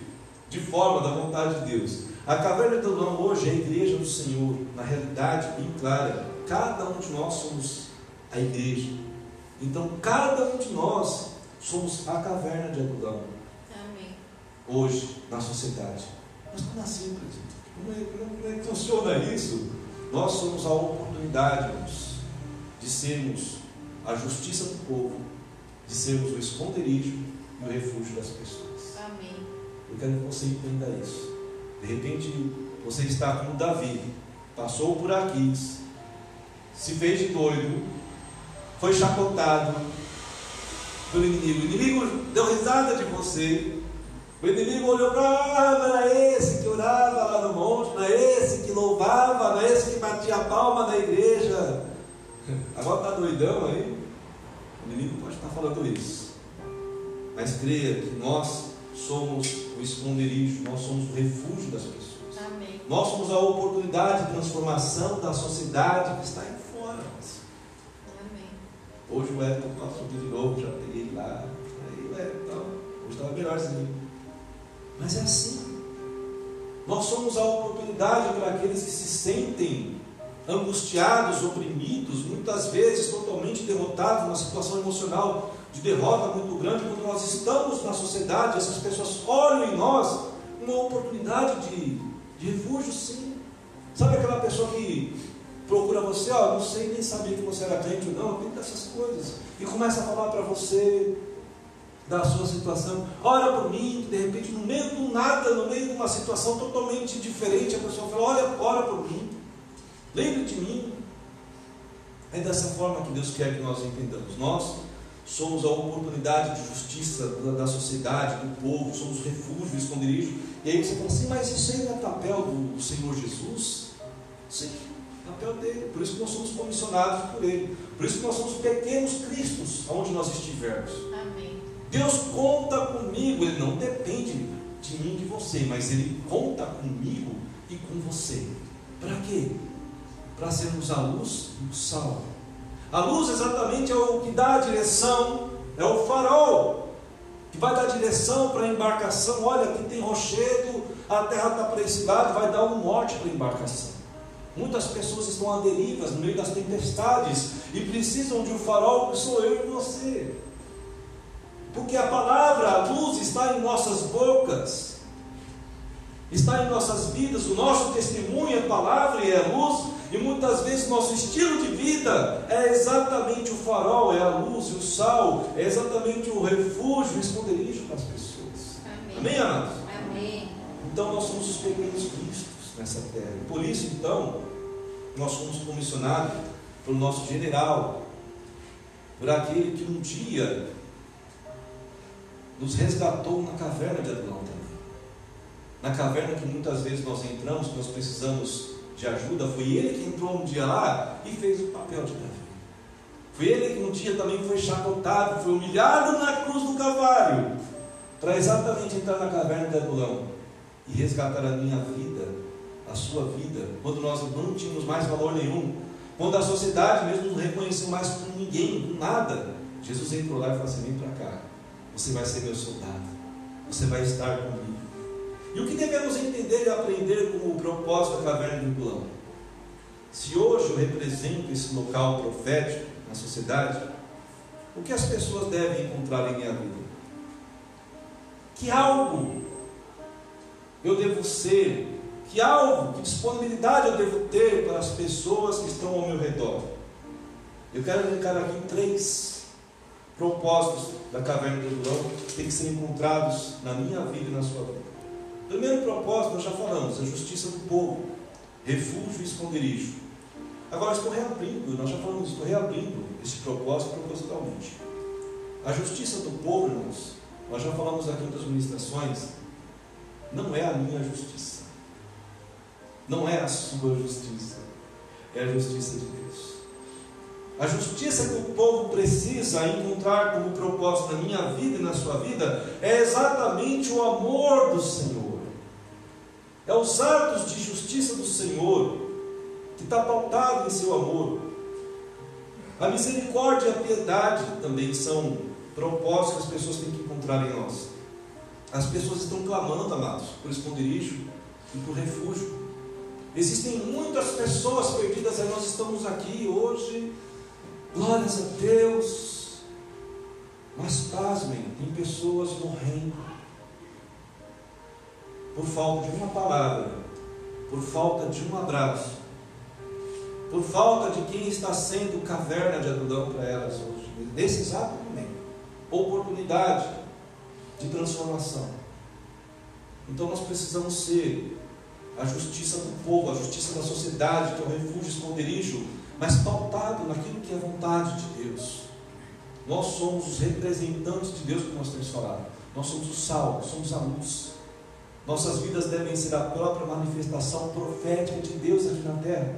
de forma da vontade de Deus. A caverna do Adulão hoje é a igreja do Senhor, na realidade bem clara. Cada um de nós somos a igreja. Então, cada um de nós somos a caverna de Adulão. Amém. Hoje, na sociedade. Mas não é simples. Como é, como é que funciona isso? Nós somos a oportunidade irmãos, de sermos a justiça do povo, de sermos o esconderijo e o refúgio das pessoas. Amém. Eu quero que você entenda isso. De repente, você está como Davi, passou por aqui, se fez de doido, foi chacotado pelo inimigo. O inimigo deu risada de você. O inimigo olhou para ah, era esse que orava lá no monte, não é esse que louvava, não é esse que batia a palma na igreja. Agora está doidão aí. O inimigo pode estar falando isso. Mas creia que nós somos o esconderijo, nós somos o refúgio das pessoas. Amém. Nós somos a oportunidade de transformação da sociedade que está. Amém. Hoje o Elton passou de novo, já peguei ele lá. Aí o Elton, hoje estava melhorzinho. Mas é assim. Nós somos a oportunidade para aqueles que se sentem angustiados, oprimidos, muitas vezes totalmente derrotados, numa situação emocional de derrota muito grande, quando nós estamos na sociedade, essas pessoas olham em nós uma oportunidade de, de refúgio, sim. Sabe aquela pessoa que procura você, ó, não sei nem sabia que você era crente ou não, tem dessas coisas, e começa a falar para você da sua situação, ora por mim, de repente, no meio do nada, no meio de uma situação totalmente diferente, a pessoa fala, olha, ora por mim, lembre de mim. É dessa forma que Deus quer que nós entendamos. Nós somos a oportunidade de justiça da, da sociedade, do povo, somos refúgio, esconderijo. E aí você fala assim, mas isso aí não é papel do, do Senhor Jesus? Sim, papel dele. Por isso que nós somos comissionados por ele. Por isso que nós somos pequenos cristos, aonde nós estivermos. Amém. Deus conta comigo, ele não depende de mim, de você, mas ele conta comigo e com você. Para quê? Para sermos a luz e o sal a luz exatamente é o que dá a direção, é o farol que vai dar direção para a embarcação. Olha, aqui tem rochedo, a terra está para esse lado, vai dar um norte para a embarcação. Muitas pessoas estão à deriva no meio das tempestades e precisam de um farol que sou eu e você. Porque a palavra, a luz está em nossas bocas, está em nossas vidas, o nosso testemunho é palavra e é luz, e muitas vezes nosso estilo de vida é exatamente o farol, é a luz e o sal, é exatamente o refúgio, o esconderijo para as pessoas. Amém, Amém amados? Amém. Então nós somos os pequenos cristos nessa terra. Por isso, então, nós somos comissionados pelo nosso general, por aquele que um dia nos resgatou na caverna de Adulão também. Na caverna que muitas vezes nós entramos, nós precisamos de ajuda, foi ele que entrou um dia lá e fez o papel de Davi. Foi ele que um dia também foi chacotado, foi humilhado na cruz do Calvário, para exatamente entrar na caverna de Adulão e resgatar a minha vida, a sua vida, quando nós não tínhamos mais valor nenhum, quando a sociedade mesmo não reconheceu mais como ninguém, com nada. Jesus entrou lá e falou assim: vem para cá, você vai ser meu soldado, você vai estar comigo. E o que devemos entender e aprender como o propósito da caverna de Adulão? Se hoje eu represento esse local profético, na sociedade, o que as pessoas devem encontrar em minha vida? Que algo eu devo ser? Que algo, que disponibilidade eu devo ter para as pessoas que estão ao meu redor? Eu quero elencar aqui três propósitos da caverna do Adulão que têm que ser encontrados na minha vida e na sua vida. Primeiro propósito, nós já falamos, a justiça do povo, refúgio e esconderijo. Agora estou reabrindo, nós já falamos, estou reabrindo esse propósito propositalmente. A justiça do povo, irmãos, nós já falamos aqui das ministrações, não é a minha justiça. Não é a sua justiça. É a justiça de Deus. A justiça que o povo precisa encontrar como propósito na minha vida e na sua vida é exatamente o amor do Senhor. É os atos de justiça do Senhor que está pautado em seu amor. A misericórdia e a piedade também são propósitos que as pessoas têm que encontrar em nós. As pessoas estão clamando, amados, por esconderijo e por refúgio. Existem muitas pessoas perdidas, e nós estamos aqui hoje, glórias a Deus. Mas pasmem, tem pessoas morrendo por falta de uma palavra, por falta de um abraço, por falta de quem está sendo caverna de Adulão para elas hoje, nesse exato momento. Oportunidade de transformação. Então nós precisamos ser a justiça do povo, a justiça da sociedade, que é o refúgio esconderijo, mas pautado naquilo que é vontade de Deus. Nós somos os representantes de Deus, como nós temos falado. Nós somos o sal, somos a luz. Nossas vidas devem ser a própria manifestação profética de Deus aqui na terra.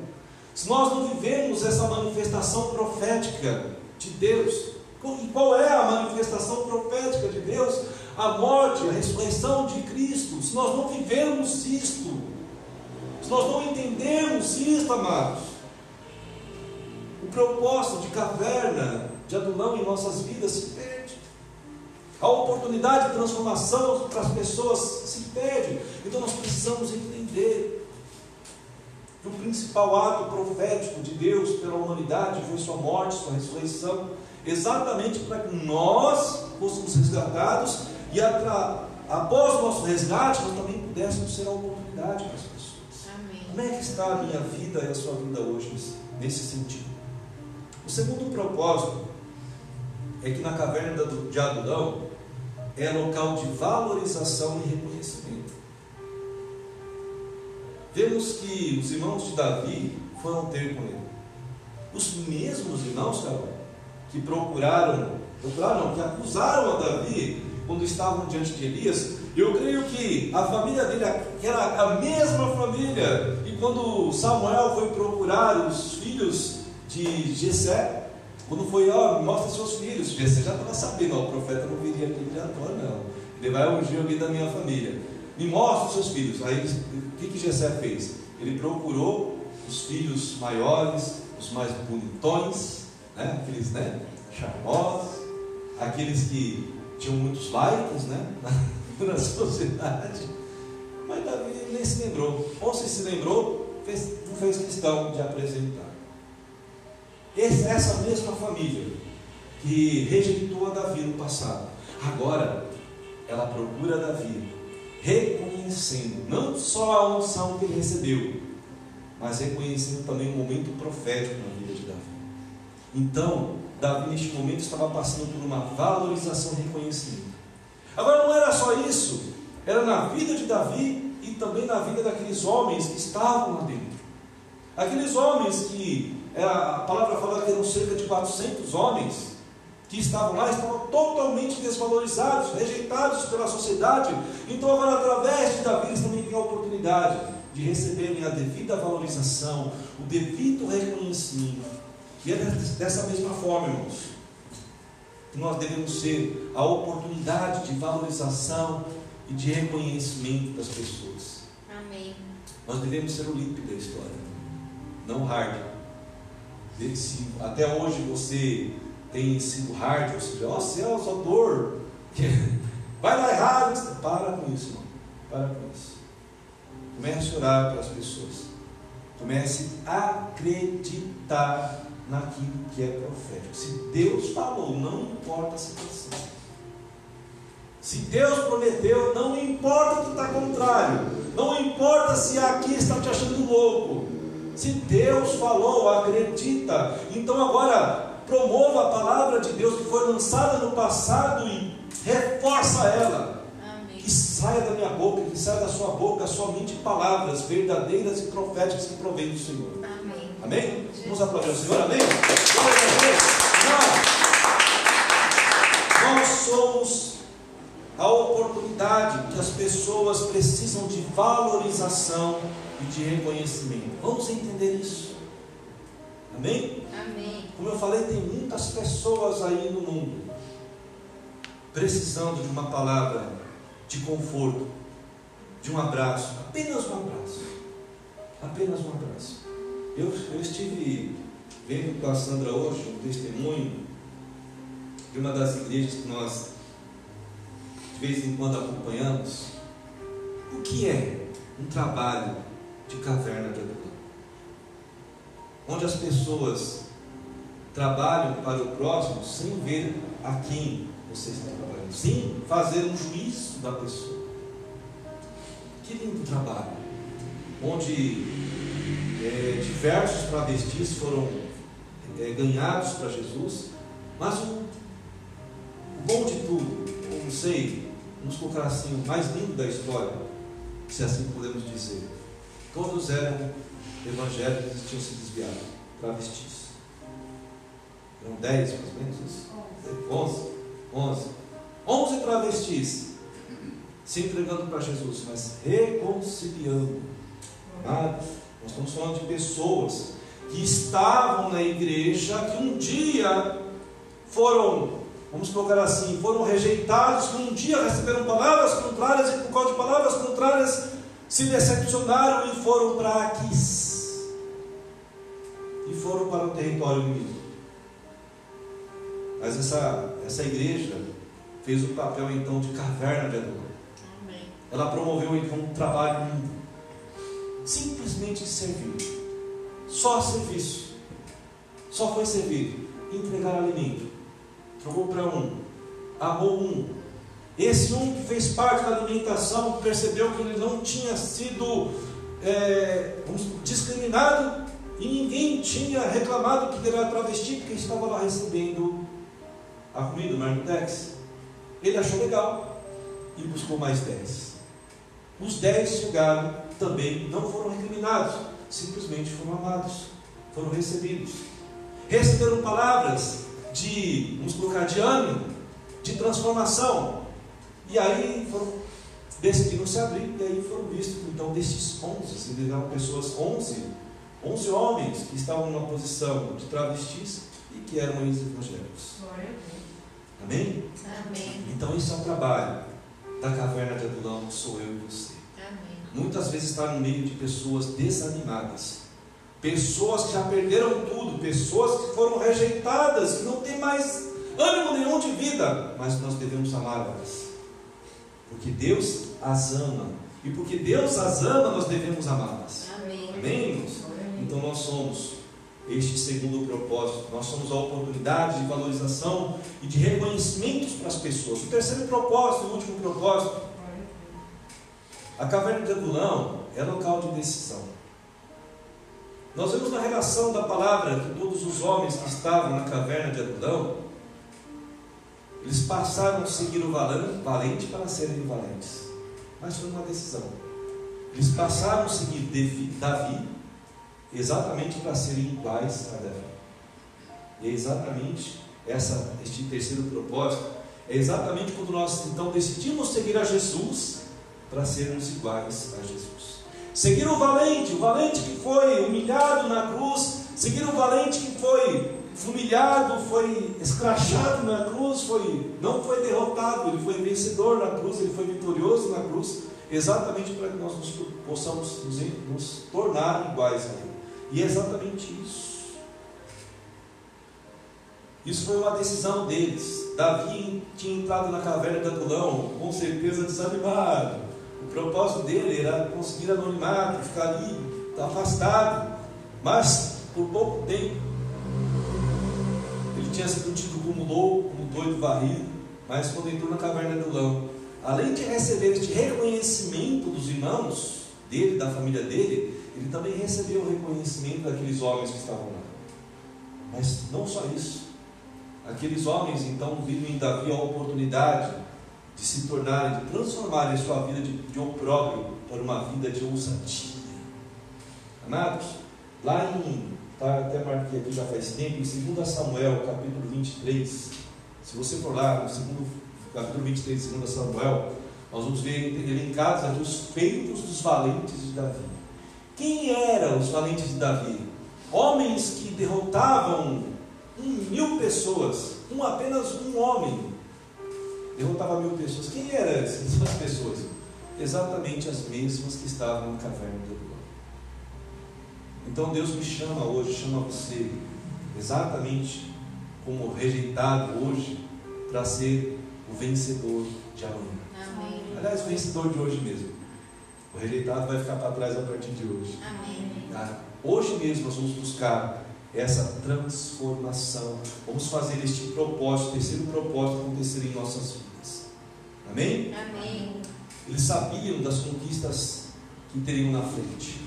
Se nós não vivemos essa manifestação profética de Deus, e qual é a manifestação profética de Deus? A morte, a ressurreição de Cristo. Se nós não vivemos isto, nós não entendemos isto, amados, o propósito de caverna, de adulão em nossas vidas se perde. A oportunidade de transformação para as pessoas se perde. Então nós precisamos entender que o principal ato profético de Deus pela humanidade foi sua morte, sua ressurreição, exatamente para que nós fôssemos resgatados e após o nosso resgate nós também pudéssemos ser a oportunidade para as pessoas. Como é que está a minha vida e a sua vida hoje nesse sentido? O segundo propósito é que na caverna de Adulão é local de valorização e reconhecimento vemos que os irmãos de Davi foram ter com ele. Os mesmos irmãos, que procuraram, procuraram, que acusaram a Davi quando estavam diante de Elias, eu creio que a família dele era a mesma família. Quando Samuel foi procurar os filhos de Jessé, quando foi, ó, mostra seus filhos, Jessé já estava sabendo, ó, o profeta não viria aqui de Antônio, não. Ele vai ungir alguém da minha família. Me mostra os seus filhos. Aí o que, que Jessé fez? Ele procurou os filhos maiores, os mais bonitões, né? aqueles né? charmosos, aqueles que tinham muitos likes né? na, sociedade. Mas Davi nem se lembrou. Ou se se lembrou, fez, não fez questão de apresentar. essa mesma família que rejeitou a Davi no passado, agora ela procura Davi reconhecendo não só a unção que ele recebeu, mas reconhecendo também o momento profético na vida de Davi. Então, Davi neste momento estava passando por uma valorização reconhecimento. Agora não era só isso, era na vida de Davi e também na vida daqueles homens que estavam lá dentro. Aqueles homens que, é, a palavra fala que eram cerca de 400 homens, que estavam lá estavam totalmente desvalorizados, rejeitados pela sociedade. Então, agora, através de Davi, eles também têm a oportunidade de receberem a devida valorização, o devido reconhecimento. E é dessa mesma forma, irmãos, que nós devemos ser a oportunidade de valorização e de reconhecimento das pessoas. Amém. Nós devemos ser o limpo da história, não o hard. Se até hoje você tem sido hard, ou seja, ó oh, Celso, autor, vai lá errado, para com isso, irmão. Para com isso. Comece a orar pelas pessoas. Comece a acreditar naquilo que é profético. Se Deus falou, não importa a situação. Se Deus prometeu, não importa que está contrário. Não importa se aqui está te achando louco. Se Deus falou, acredita. Então agora promova a palavra de Deus que foi lançada no passado e reforça ela. Amém. Que saia da minha boca, que saia da sua boca somente palavras verdadeiras e proféticas que provêm do Senhor. Amém. Amém? Vamos aplaudir o Senhor, amém? Nós somos a oportunidade que as pessoas precisam de valorização e de reconhecimento. Vamos entender isso. Amém? Amém. Como eu falei, tem muitas pessoas aí no mundo precisando de uma palavra de conforto, de um abraço, apenas um abraço. Apenas um abraço. Eu, eu estive vendo com a Sandra hoje um testemunho de uma das igrejas que nós de vez em quando acompanhamos. O que é um trabalho de caverna de Adulão? Onde as pessoas trabalham para o próximo sem ver a quem você está trabalhando, sem fazer um juízo da pessoa. Que lindo trabalho, onde é, diversos travestis foram é, ganhados para Jesus, mas o, o bom de tudo, não sei, vamos colocar assim, o mais lindo da história, se assim podemos dizer, todos eram evangélicos e tinham se desviado, travestis. Eram dez, mais ou menos isso? Onze. Onze. Onze travestis se entregando para Jesus, mas reconciliando. Nós estamos falando de pessoas que estavam na igreja, que um dia foram, vamos colocar assim, foram rejeitados, que um dia receberam palavras contrárias e por causa de palavras contrárias se decepcionaram e foram para Aquis. E foram para o território inimigo. Mas essa, essa igreja fez o papel então de caverna de Adão. Ela promoveu então um trabalho simplesmente de servir. Só serviço. Só foi servir. Entregar alimento. Trocou para um. Amou um. Esse um que fez parte da alimentação percebeu que ele não tinha sido é, discriminado e ninguém tinha reclamado que ele era travesti porque estava lá recebendo a comida, o marmitex. Ele achou legal e buscou mais dez. Os dez chegaram também, não foram recriminados, simplesmente foram amados, foram recebidos. Receberam palavras de, vamos colocar, de ânimo, de transformação. E aí foram, decidiram se abrir, e aí foram vistos, então, desses onze, se eram pessoas, onze, onze homens que estavam numa posição de travestis e que eram ex-evangélicos. Amém? Amém. Então isso é um trabalho da caverna de Adulão, sou eu e você. Amém. Muitas vezes está no meio de pessoas desanimadas, pessoas que já perderam tudo, pessoas que foram rejeitadas, que não têm mais ânimo nenhum de vida, mas nós devemos amá-las, porque Deus as ama, e porque Deus as ama, nós devemos amá-las. Amém. Amém, irmãos? Então nós somos este segundo propósito. Nós somos a oportunidade de valorização e de reconhecimentos para as pessoas. O terceiro propósito, o último propósito, a caverna de Adulão é local de decisão. Nós vemos na relação da palavra que todos os homens que estavam na caverna de Adulão, eles passaram a seguir o valente para serem valentes. Mas foi uma decisão. Eles passaram a seguir Davi exatamente para serem iguais a Davi. E é exatamente essa, este terceiro propósito, é exatamente quando nós então decidimos seguir a Jesus para sermos iguais a Jesus. Seguir o valente, o valente que foi humilhado na cruz, Seguiram o valente que foi humilhado, foi escrachado na cruz, foi, não foi derrotado, ele foi vencedor na cruz, ele foi vitorioso na cruz, exatamente para que nós nos, possamos nos, nos tornar iguais a ele. E é exatamente isso. Isso foi uma decisão deles. Davi tinha entrado na caverna de Adulão, com certeza desanimado. O propósito dele era conseguir anonimato, ficar ali, afastado. Mas, por pouco tempo, ele tinha sido tido como louco, como doido varrido. Mas, quando entrou na caverna de Adulão, além de receber este reconhecimento dos irmãos dele, da família dele, ele também recebeu o reconhecimento daqueles homens que estavam lá. Mas não só isso. Aqueles homens então viram em Davi a oportunidade de se tornarem, de transformarem sua vida de, de opróbrio para uma vida de ousadia. Amados, lá em, tá, até marquei aqui já faz tempo, em 2 Samuel, capítulo 23, se você for lá, no segundo, capítulo 23 de 2 Samuel, nós vamos ver elencados aqui os feitos dos valentes de Davi. Quem eram os valentes de Davi? Homens que derrotavam um mil pessoas, um apenas um homem derrotava mil pessoas. Quem eram essas pessoas? Exatamente as mesmas que estavam na caverna do Adulão. Então Deus me chama hoje, chama você, exatamente como rejeitado hoje, para ser o vencedor de amanhã. Amém. Aliás, o vencedor de hoje mesmo. O rejeitado vai ficar para trás a partir de hoje. Tá? Hoje mesmo nós vamos buscar essa transformação. Vamos fazer este propósito, terceiro propósito acontecer em nossas vidas. Amém? Amém. Eles sabiam das conquistas que teriam na frente.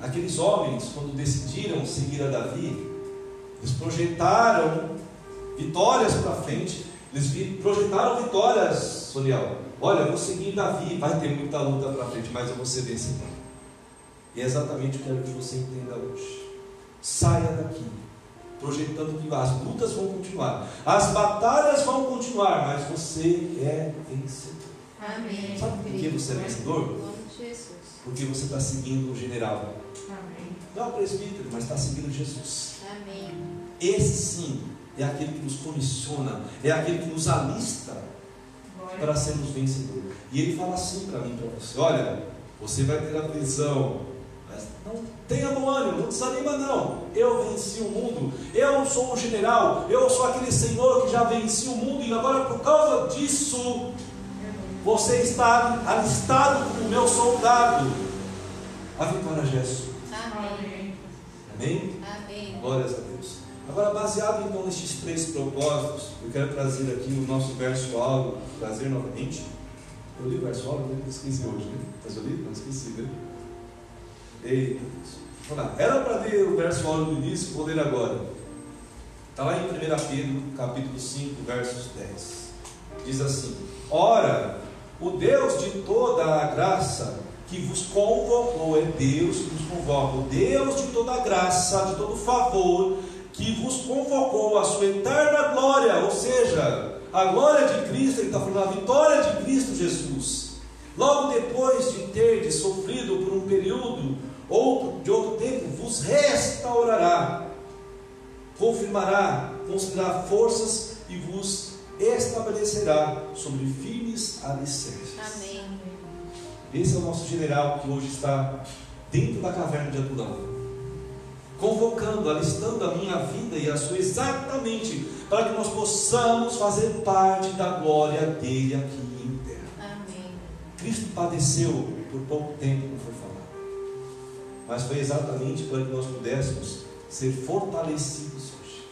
Aqueles homens, quando decidiram seguir a Davi, eles projetaram vitórias para frente, eles projetaram vitórias, Soniel. Olha, eu vou seguir Davi, vai ter muita luta para frente, mas eu vou ser vencedor. E é exatamente o que eu quero que você entenda hoje. Saia daqui, projetando que as lutas vão continuar, as batalhas vão continuar, mas você é vencedor. Amém. Sabe por que você é vencedor? Porque você está seguindo o general. Amém. Não é o presbítero, mas está seguindo Jesus. Amém. Esse sim é aquele que nos comissiona, é aquele que nos alista para sermos vencedores. E ele fala assim para mim, para você: olha, você vai ter a visão não tenha bom ânimo, não desanima não. Eu venci o mundo, eu sou o general, eu sou aquele senhor que já venci o mundo, e agora por causa disso, você está alistado como meu soldado. A vitória é Jesus. Amém. Amém? Amém. Glórias a Deus. Agora, baseado então nestes três propósitos, eu quero trazer aqui o nosso verso alvo, trazer novamente. Eu li o verso alvo, né? esqueci hoje, né? Mas eu li? Não esqueci, né? Eita Vamos lá. Era para ler o verso do início, vou ler agora. Está lá em 1 Pedro, capítulo 5, versos 10. Diz assim: Ora, o Deus de toda a graça que vos convocou, é Deus que vos convoca, o Deus de toda a graça, de todo favor, que vos convocou a sua eterna glória, ou seja, a glória de Cristo, ele está falando a vitória de Cristo Jesus. Logo depois de ter sofrido por um período outro, de outro tempo, vos restaurará, confirmará, concederá forças e vos estabelecerá sobre firmes alicerces. Amém. Esse é o nosso general que hoje está dentro da caverna de Adulão, convocando, alistando a minha vida e a sua exatamente para que nós possamos fazer parte da glória dele aqui em terra. Amém. Cristo padeceu por pouco tempo, não foi mas foi exatamente para que nós pudéssemos ser fortalecidos hoje.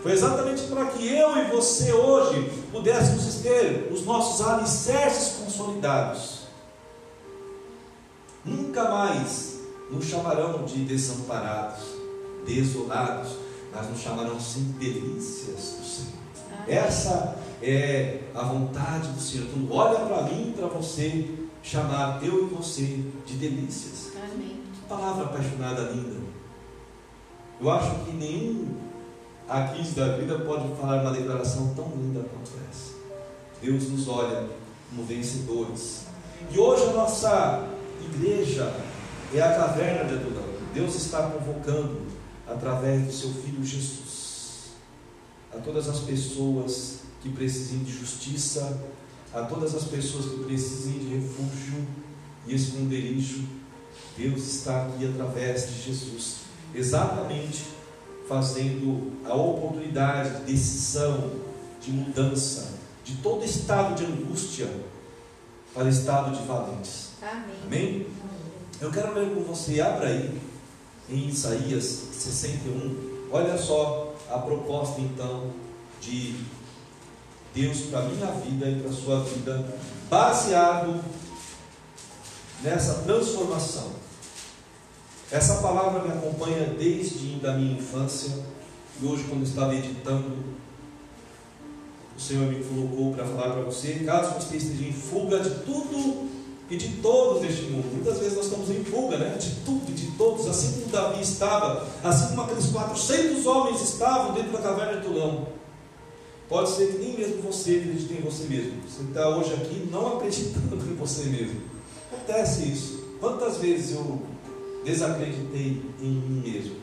Foi exatamente para que eu e você hoje pudéssemos ter os nossos alicerces consolidados. Nunca mais nos chamarão de desamparados, desolados, mas nos chamarão sim delícias do Senhor. Essa é a vontade do Senhor. Então, olha para mim, para você, chamar eu e você de delícias. Palavra apaixonada linda. Eu acho que nenhum aqui da vida pode falar uma declaração tão linda quanto essa. Deus nos olha como vencedores. E hoje a nossa igreja é a caverna de Adulão. Deus está convocando através do seu Filho Jesus. A todas as pessoas que precisem de justiça, a todas as pessoas que precisem de refúgio e esconderijo, Deus está aqui através de Jesus, exatamente fazendo a oportunidade de decisão, de mudança, de todo estado de angústia para estado de valentes. Amém. Amém? Eu quero ler com você, abra aí em Isaías 61. Olha só a proposta então de Deus para a minha vida e para a sua vida, baseado nessa transformação. Essa palavra me acompanha desde a minha infância e hoje, quando estava editando, o Senhor me colocou para falar para você, caso você esteja em fuga de tudo e de todos deste mundo. Muitas vezes nós estamos em fuga, né? De tudo e de todos, assim como Davi estava, assim como aqueles 400 homens estavam dentro da caverna de Tulão. Pode ser que nem mesmo você acredite em você mesmo. Você está hoje aqui não acreditando em você mesmo. Acontece isso. Quantas vezes eu desacreditei em mim mesmo?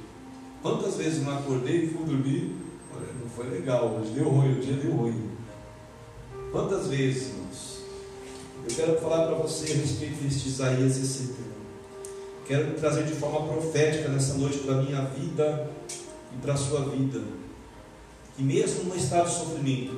Quantas vezes não acordei e fui dormir? Olha, não foi legal, hoje deu ruim, o dia deu ruim. Quantas vezes, irmãos? Eu quero falar para você a respeito deste Isaías 61. Quero trazer de forma profética nessa noite para a minha vida e para a sua vida. Que mesmo no estado de sofrimento,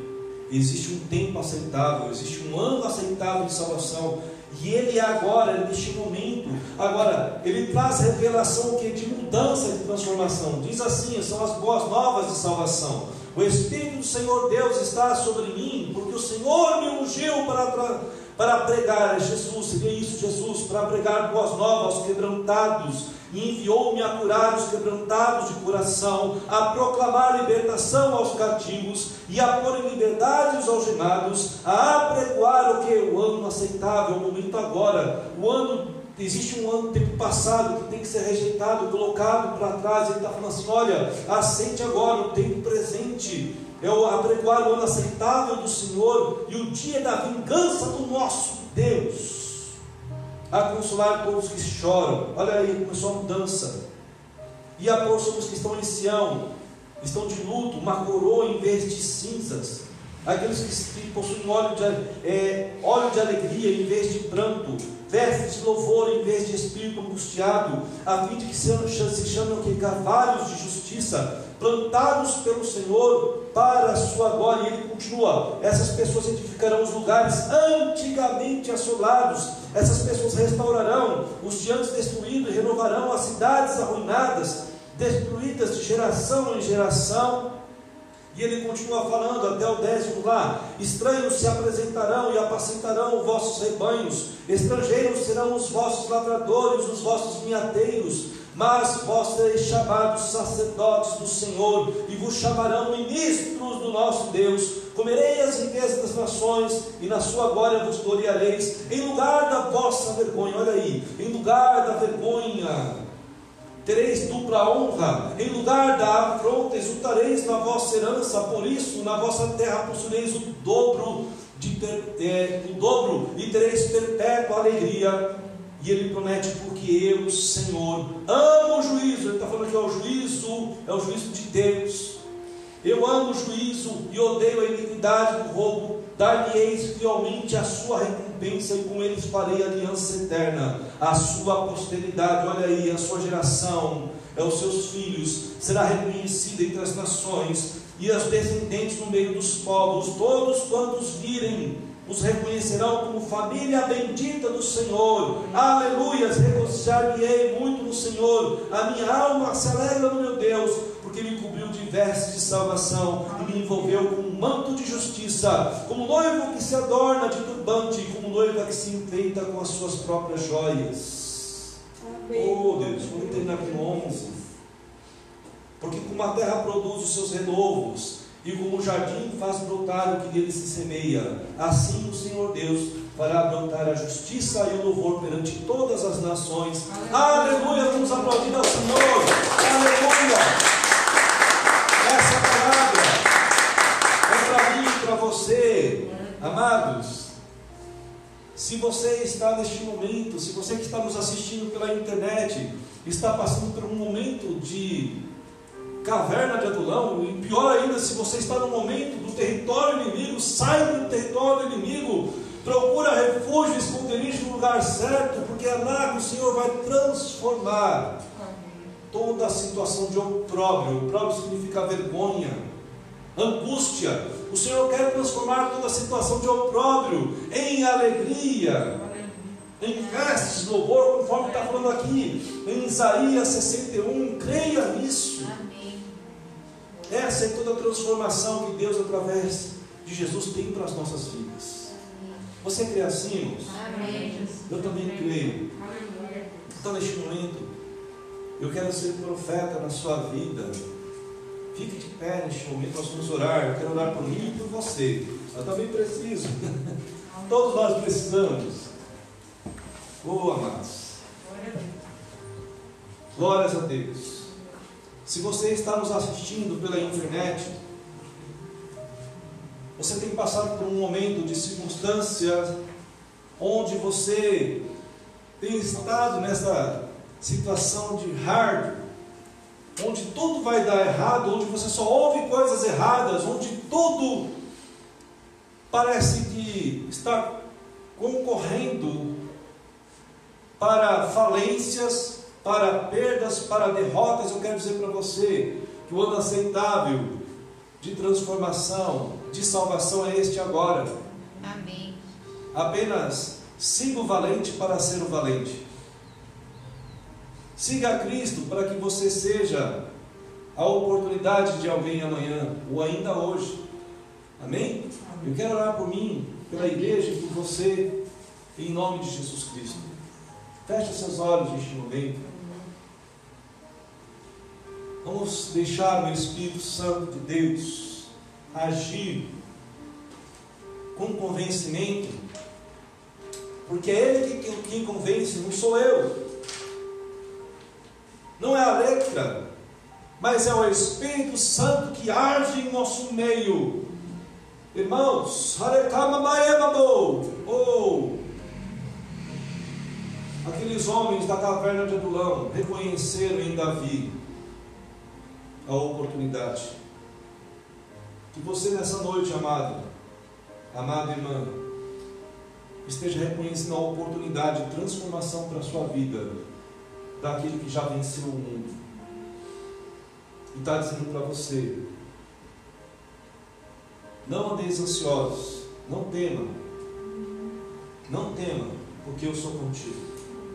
existe um tempo aceitável, existe um ano aceitável de salvação. E ele é agora, neste momento. Agora, ele traz revelação que de mudança e transformação. Diz assim: são as boas novas de salvação. O Espírito do Senhor Deus está sobre mim, porque o Senhor me ungiu para para pregar, Jesus, seria isso, Jesus, para pregar boas novas aos quebrantados, e enviou-me a curar os quebrantados de coração, a proclamar libertação aos cativos, e a pôr em liberdade os algemados, a apregoar o que? O ano aceitável, o momento agora, o ano Existe um ano, tempo passado, que tem que ser rejeitado, colocado para trás. Ele está falando assim: olha, aceite agora o tempo presente é o apregoar o ano aceitável do Senhor e o dia da vingança do nosso Deus, a consolar todos que choram. Olha aí, começou a mudança. E a os que estão em Sião, estão de luto, uma coroa em vez de cinzas. Aqueles que possuem óleo de, é, óleo de alegria em vez de pranto, vestes de louvor em vez de espírito angustiado, a fim de que se, se chamem que cavalos de justiça, plantados pelo Senhor para a sua glória. E ele continua: essas pessoas edificarão os lugares antigamente assolados, essas pessoas restaurarão os diantes destruídos renovarão as cidades arruinadas, destruídas de geração em geração e ele continua falando até o décimo lá: estranhos se apresentarão e apacentarão os vossos rebanhos, estrangeiros serão os vossos lavradores, os vossos vinhateiros, mas vós sereis chamados sacerdotes do Senhor, e vos chamarão ministros do nosso Deus. Comerei as riquezas das nações, e na sua glória vos gloriareis, em lugar da vossa vergonha. Olha aí, em lugar da vergonha tereis dupla honra, em lugar da afronta exultareis na vossa herança, por isso na vossa terra possuireis o dobro, de, é, o dobro e tereis perpétua alegria. E ele promete, porque eu, Senhor, amo o juízo. Ele está falando que é o juízo, é o juízo de Deus. Eu amo o juízo e odeio a iniquidade do roubo. Dar-lhe-eis fielmente a sua recompensa, e com eles farei aliança eterna. A sua posteridade, olha aí, a sua geração, é os seus filhos, será reconhecida entre as nações, e as descendentes no meio dos povos. Todos quantos virem os reconhecerão como família bendita do Senhor. Aleluias, regocijar-me-ei muito no Senhor. A minha alma se alegra no meu Deus, porque me cobriu vestes de salvação e me envolveu com um manto de justiça, como noivo que se adorna de turbante, como noiva que se enfeita com as suas próprias joias. Amém. Oh Deus, vamos terminar com 11. Porque como a terra produz os seus renovos, e como o jardim faz brotar o que nele se semeia, assim o Senhor Deus fará brotar a justiça e o louvor perante todas as nações. Aleluia! Aleluia. Vamos aplaudir ao amados. Se você está neste momento, se você que está nos assistindo pela internet, está passando por um momento de caverna de Adulão, e pior ainda, se você está no momento do território inimigo, saia do território inimigo, procura refúgio, esconderijo no lugar certo, porque é lá que o Senhor vai transformar toda a situação de opróbrio. Opróbrio significa vergonha, angústia. O Senhor quer transformar toda a situação de opróbrio em alegria, em festas, louvor, conforme está falando aqui em Isaías 61. Creia nisso. Essa é toda a transformação que Deus, através de Jesus, tem para as nossas vidas. Você crê assim, irmãos? Eu também creio. Então, neste momento, eu quero ser profeta na sua vida. Fique de pé neste momento, nós vamos orar. Eu quero orar por mim e por você. Eu também preciso. Todos nós precisamos. Oh, amados. Glórias a Deus. Se você está nos assistindo pela internet, você tem passado por um momento de circunstância onde você tem estado nessa situação de hard, onde tudo vai dar errado, onde você só ouve coisas erradas, onde tudo parece que está concorrendo para falências, para perdas, para derrotas, eu quero dizer para você que o ano aceitável de transformação, de salvação é este agora. Amém. Apenas siga o valente para ser o valente. Siga a Cristo para que você seja a oportunidade de alguém amanhã ou ainda hoje. Amém? Eu quero orar por mim, pela igreja e por você, em nome de Jesus Cristo. Feche seus olhos neste momento. Vamos deixar o Espírito Santo de Deus agir com convencimento, porque é Ele quem, quem convence, não sou eu. Não é a letra, mas é o Espírito Santo que age em nosso meio. Irmãos, oh, aqueles homens da caverna de Adulão reconheceram em Davi a oportunidade. Que você nessa noite, amado, amada irmã, esteja reconhecendo a oportunidade de transformação para a sua vida daquele que já venceu o mundo. E está dizendo para você: não andeis ansiosos, não tema, não tema, porque eu sou contigo.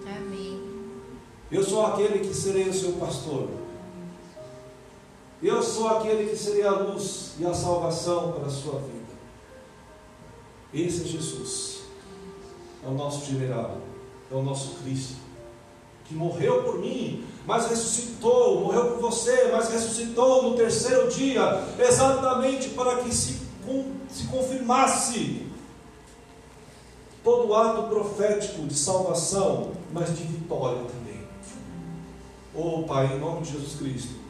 Amém. Eu sou aquele que serei o seu pastor. Eu sou aquele que serei a luz e a salvação para a sua vida. Esse é Jesus. É o nosso general. É o nosso Cristo. Que morreu por mim, mas ressuscitou. Morreu por você, mas ressuscitou no terceiro dia. Exatamente para que se, se confirmasse todo o ato profético de salvação, mas de vitória também. Oh Pai, em nome de Jesus Cristo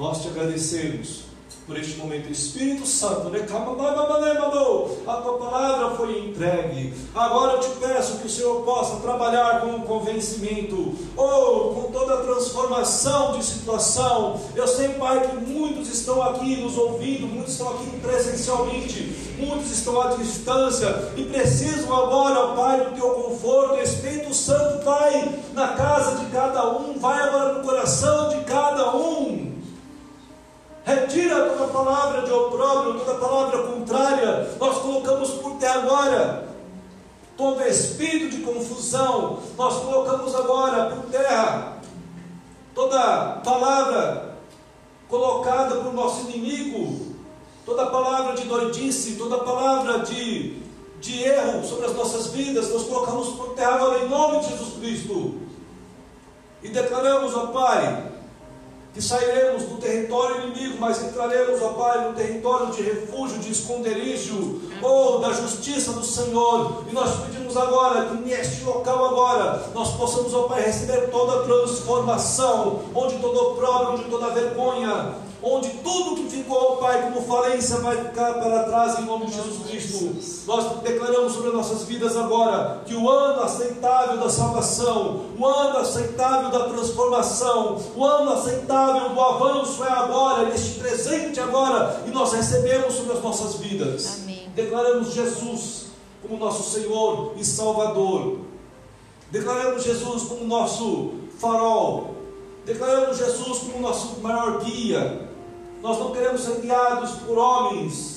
nós te agradecemos por este momento. Espírito Santo, né? a tua palavra foi entregue. Agora eu te peço que o Senhor possa trabalhar com convencimento, ou com toda a transformação de situação. Eu sei, Pai, que muitos estão aqui nos ouvindo, muitos estão aqui presencialmente, muitos estão à distância e precisam agora, Pai, do teu conforto. Espírito Santo, vai na casa de cada um, vai agora no coração de cada um Retira toda palavra de opróbrio, toda palavra contrária. Nós colocamos por terra agora. Todo espírito de confusão, nós colocamos agora por terra. Toda palavra colocada por nosso inimigo, toda palavra de doidice, toda palavra de, de erro sobre as nossas vidas, nós colocamos por terra agora em nome de Jesus Cristo. E declaramos, ó Pai, que sairemos do território inimigo, mas entraremos, ó Pai, no território de refúgio, de esconderijo, ou da justiça do Senhor. E nós pedimos agora que neste local agora nós possamos, ó Pai, receber toda a transformação, onde todo opróbrio, onde toda vergonha, onde tudo que ficou, Pai, como falência vai ficar para trás em nome de Jesus Cristo. Nós declaramos sobre nossas vidas agora que o ano aceitável da salvação, o ano aceitável da transformação, o ano aceitável do avanço é agora, neste presente agora, e nós recebemos sobre as nossas vidas. Amém. Declaramos Jesus como nosso Senhor e Salvador. Declaramos Jesus como nosso farol. Declaramos Jesus como nosso maior guia. Nós não queremos ser guiados por homens,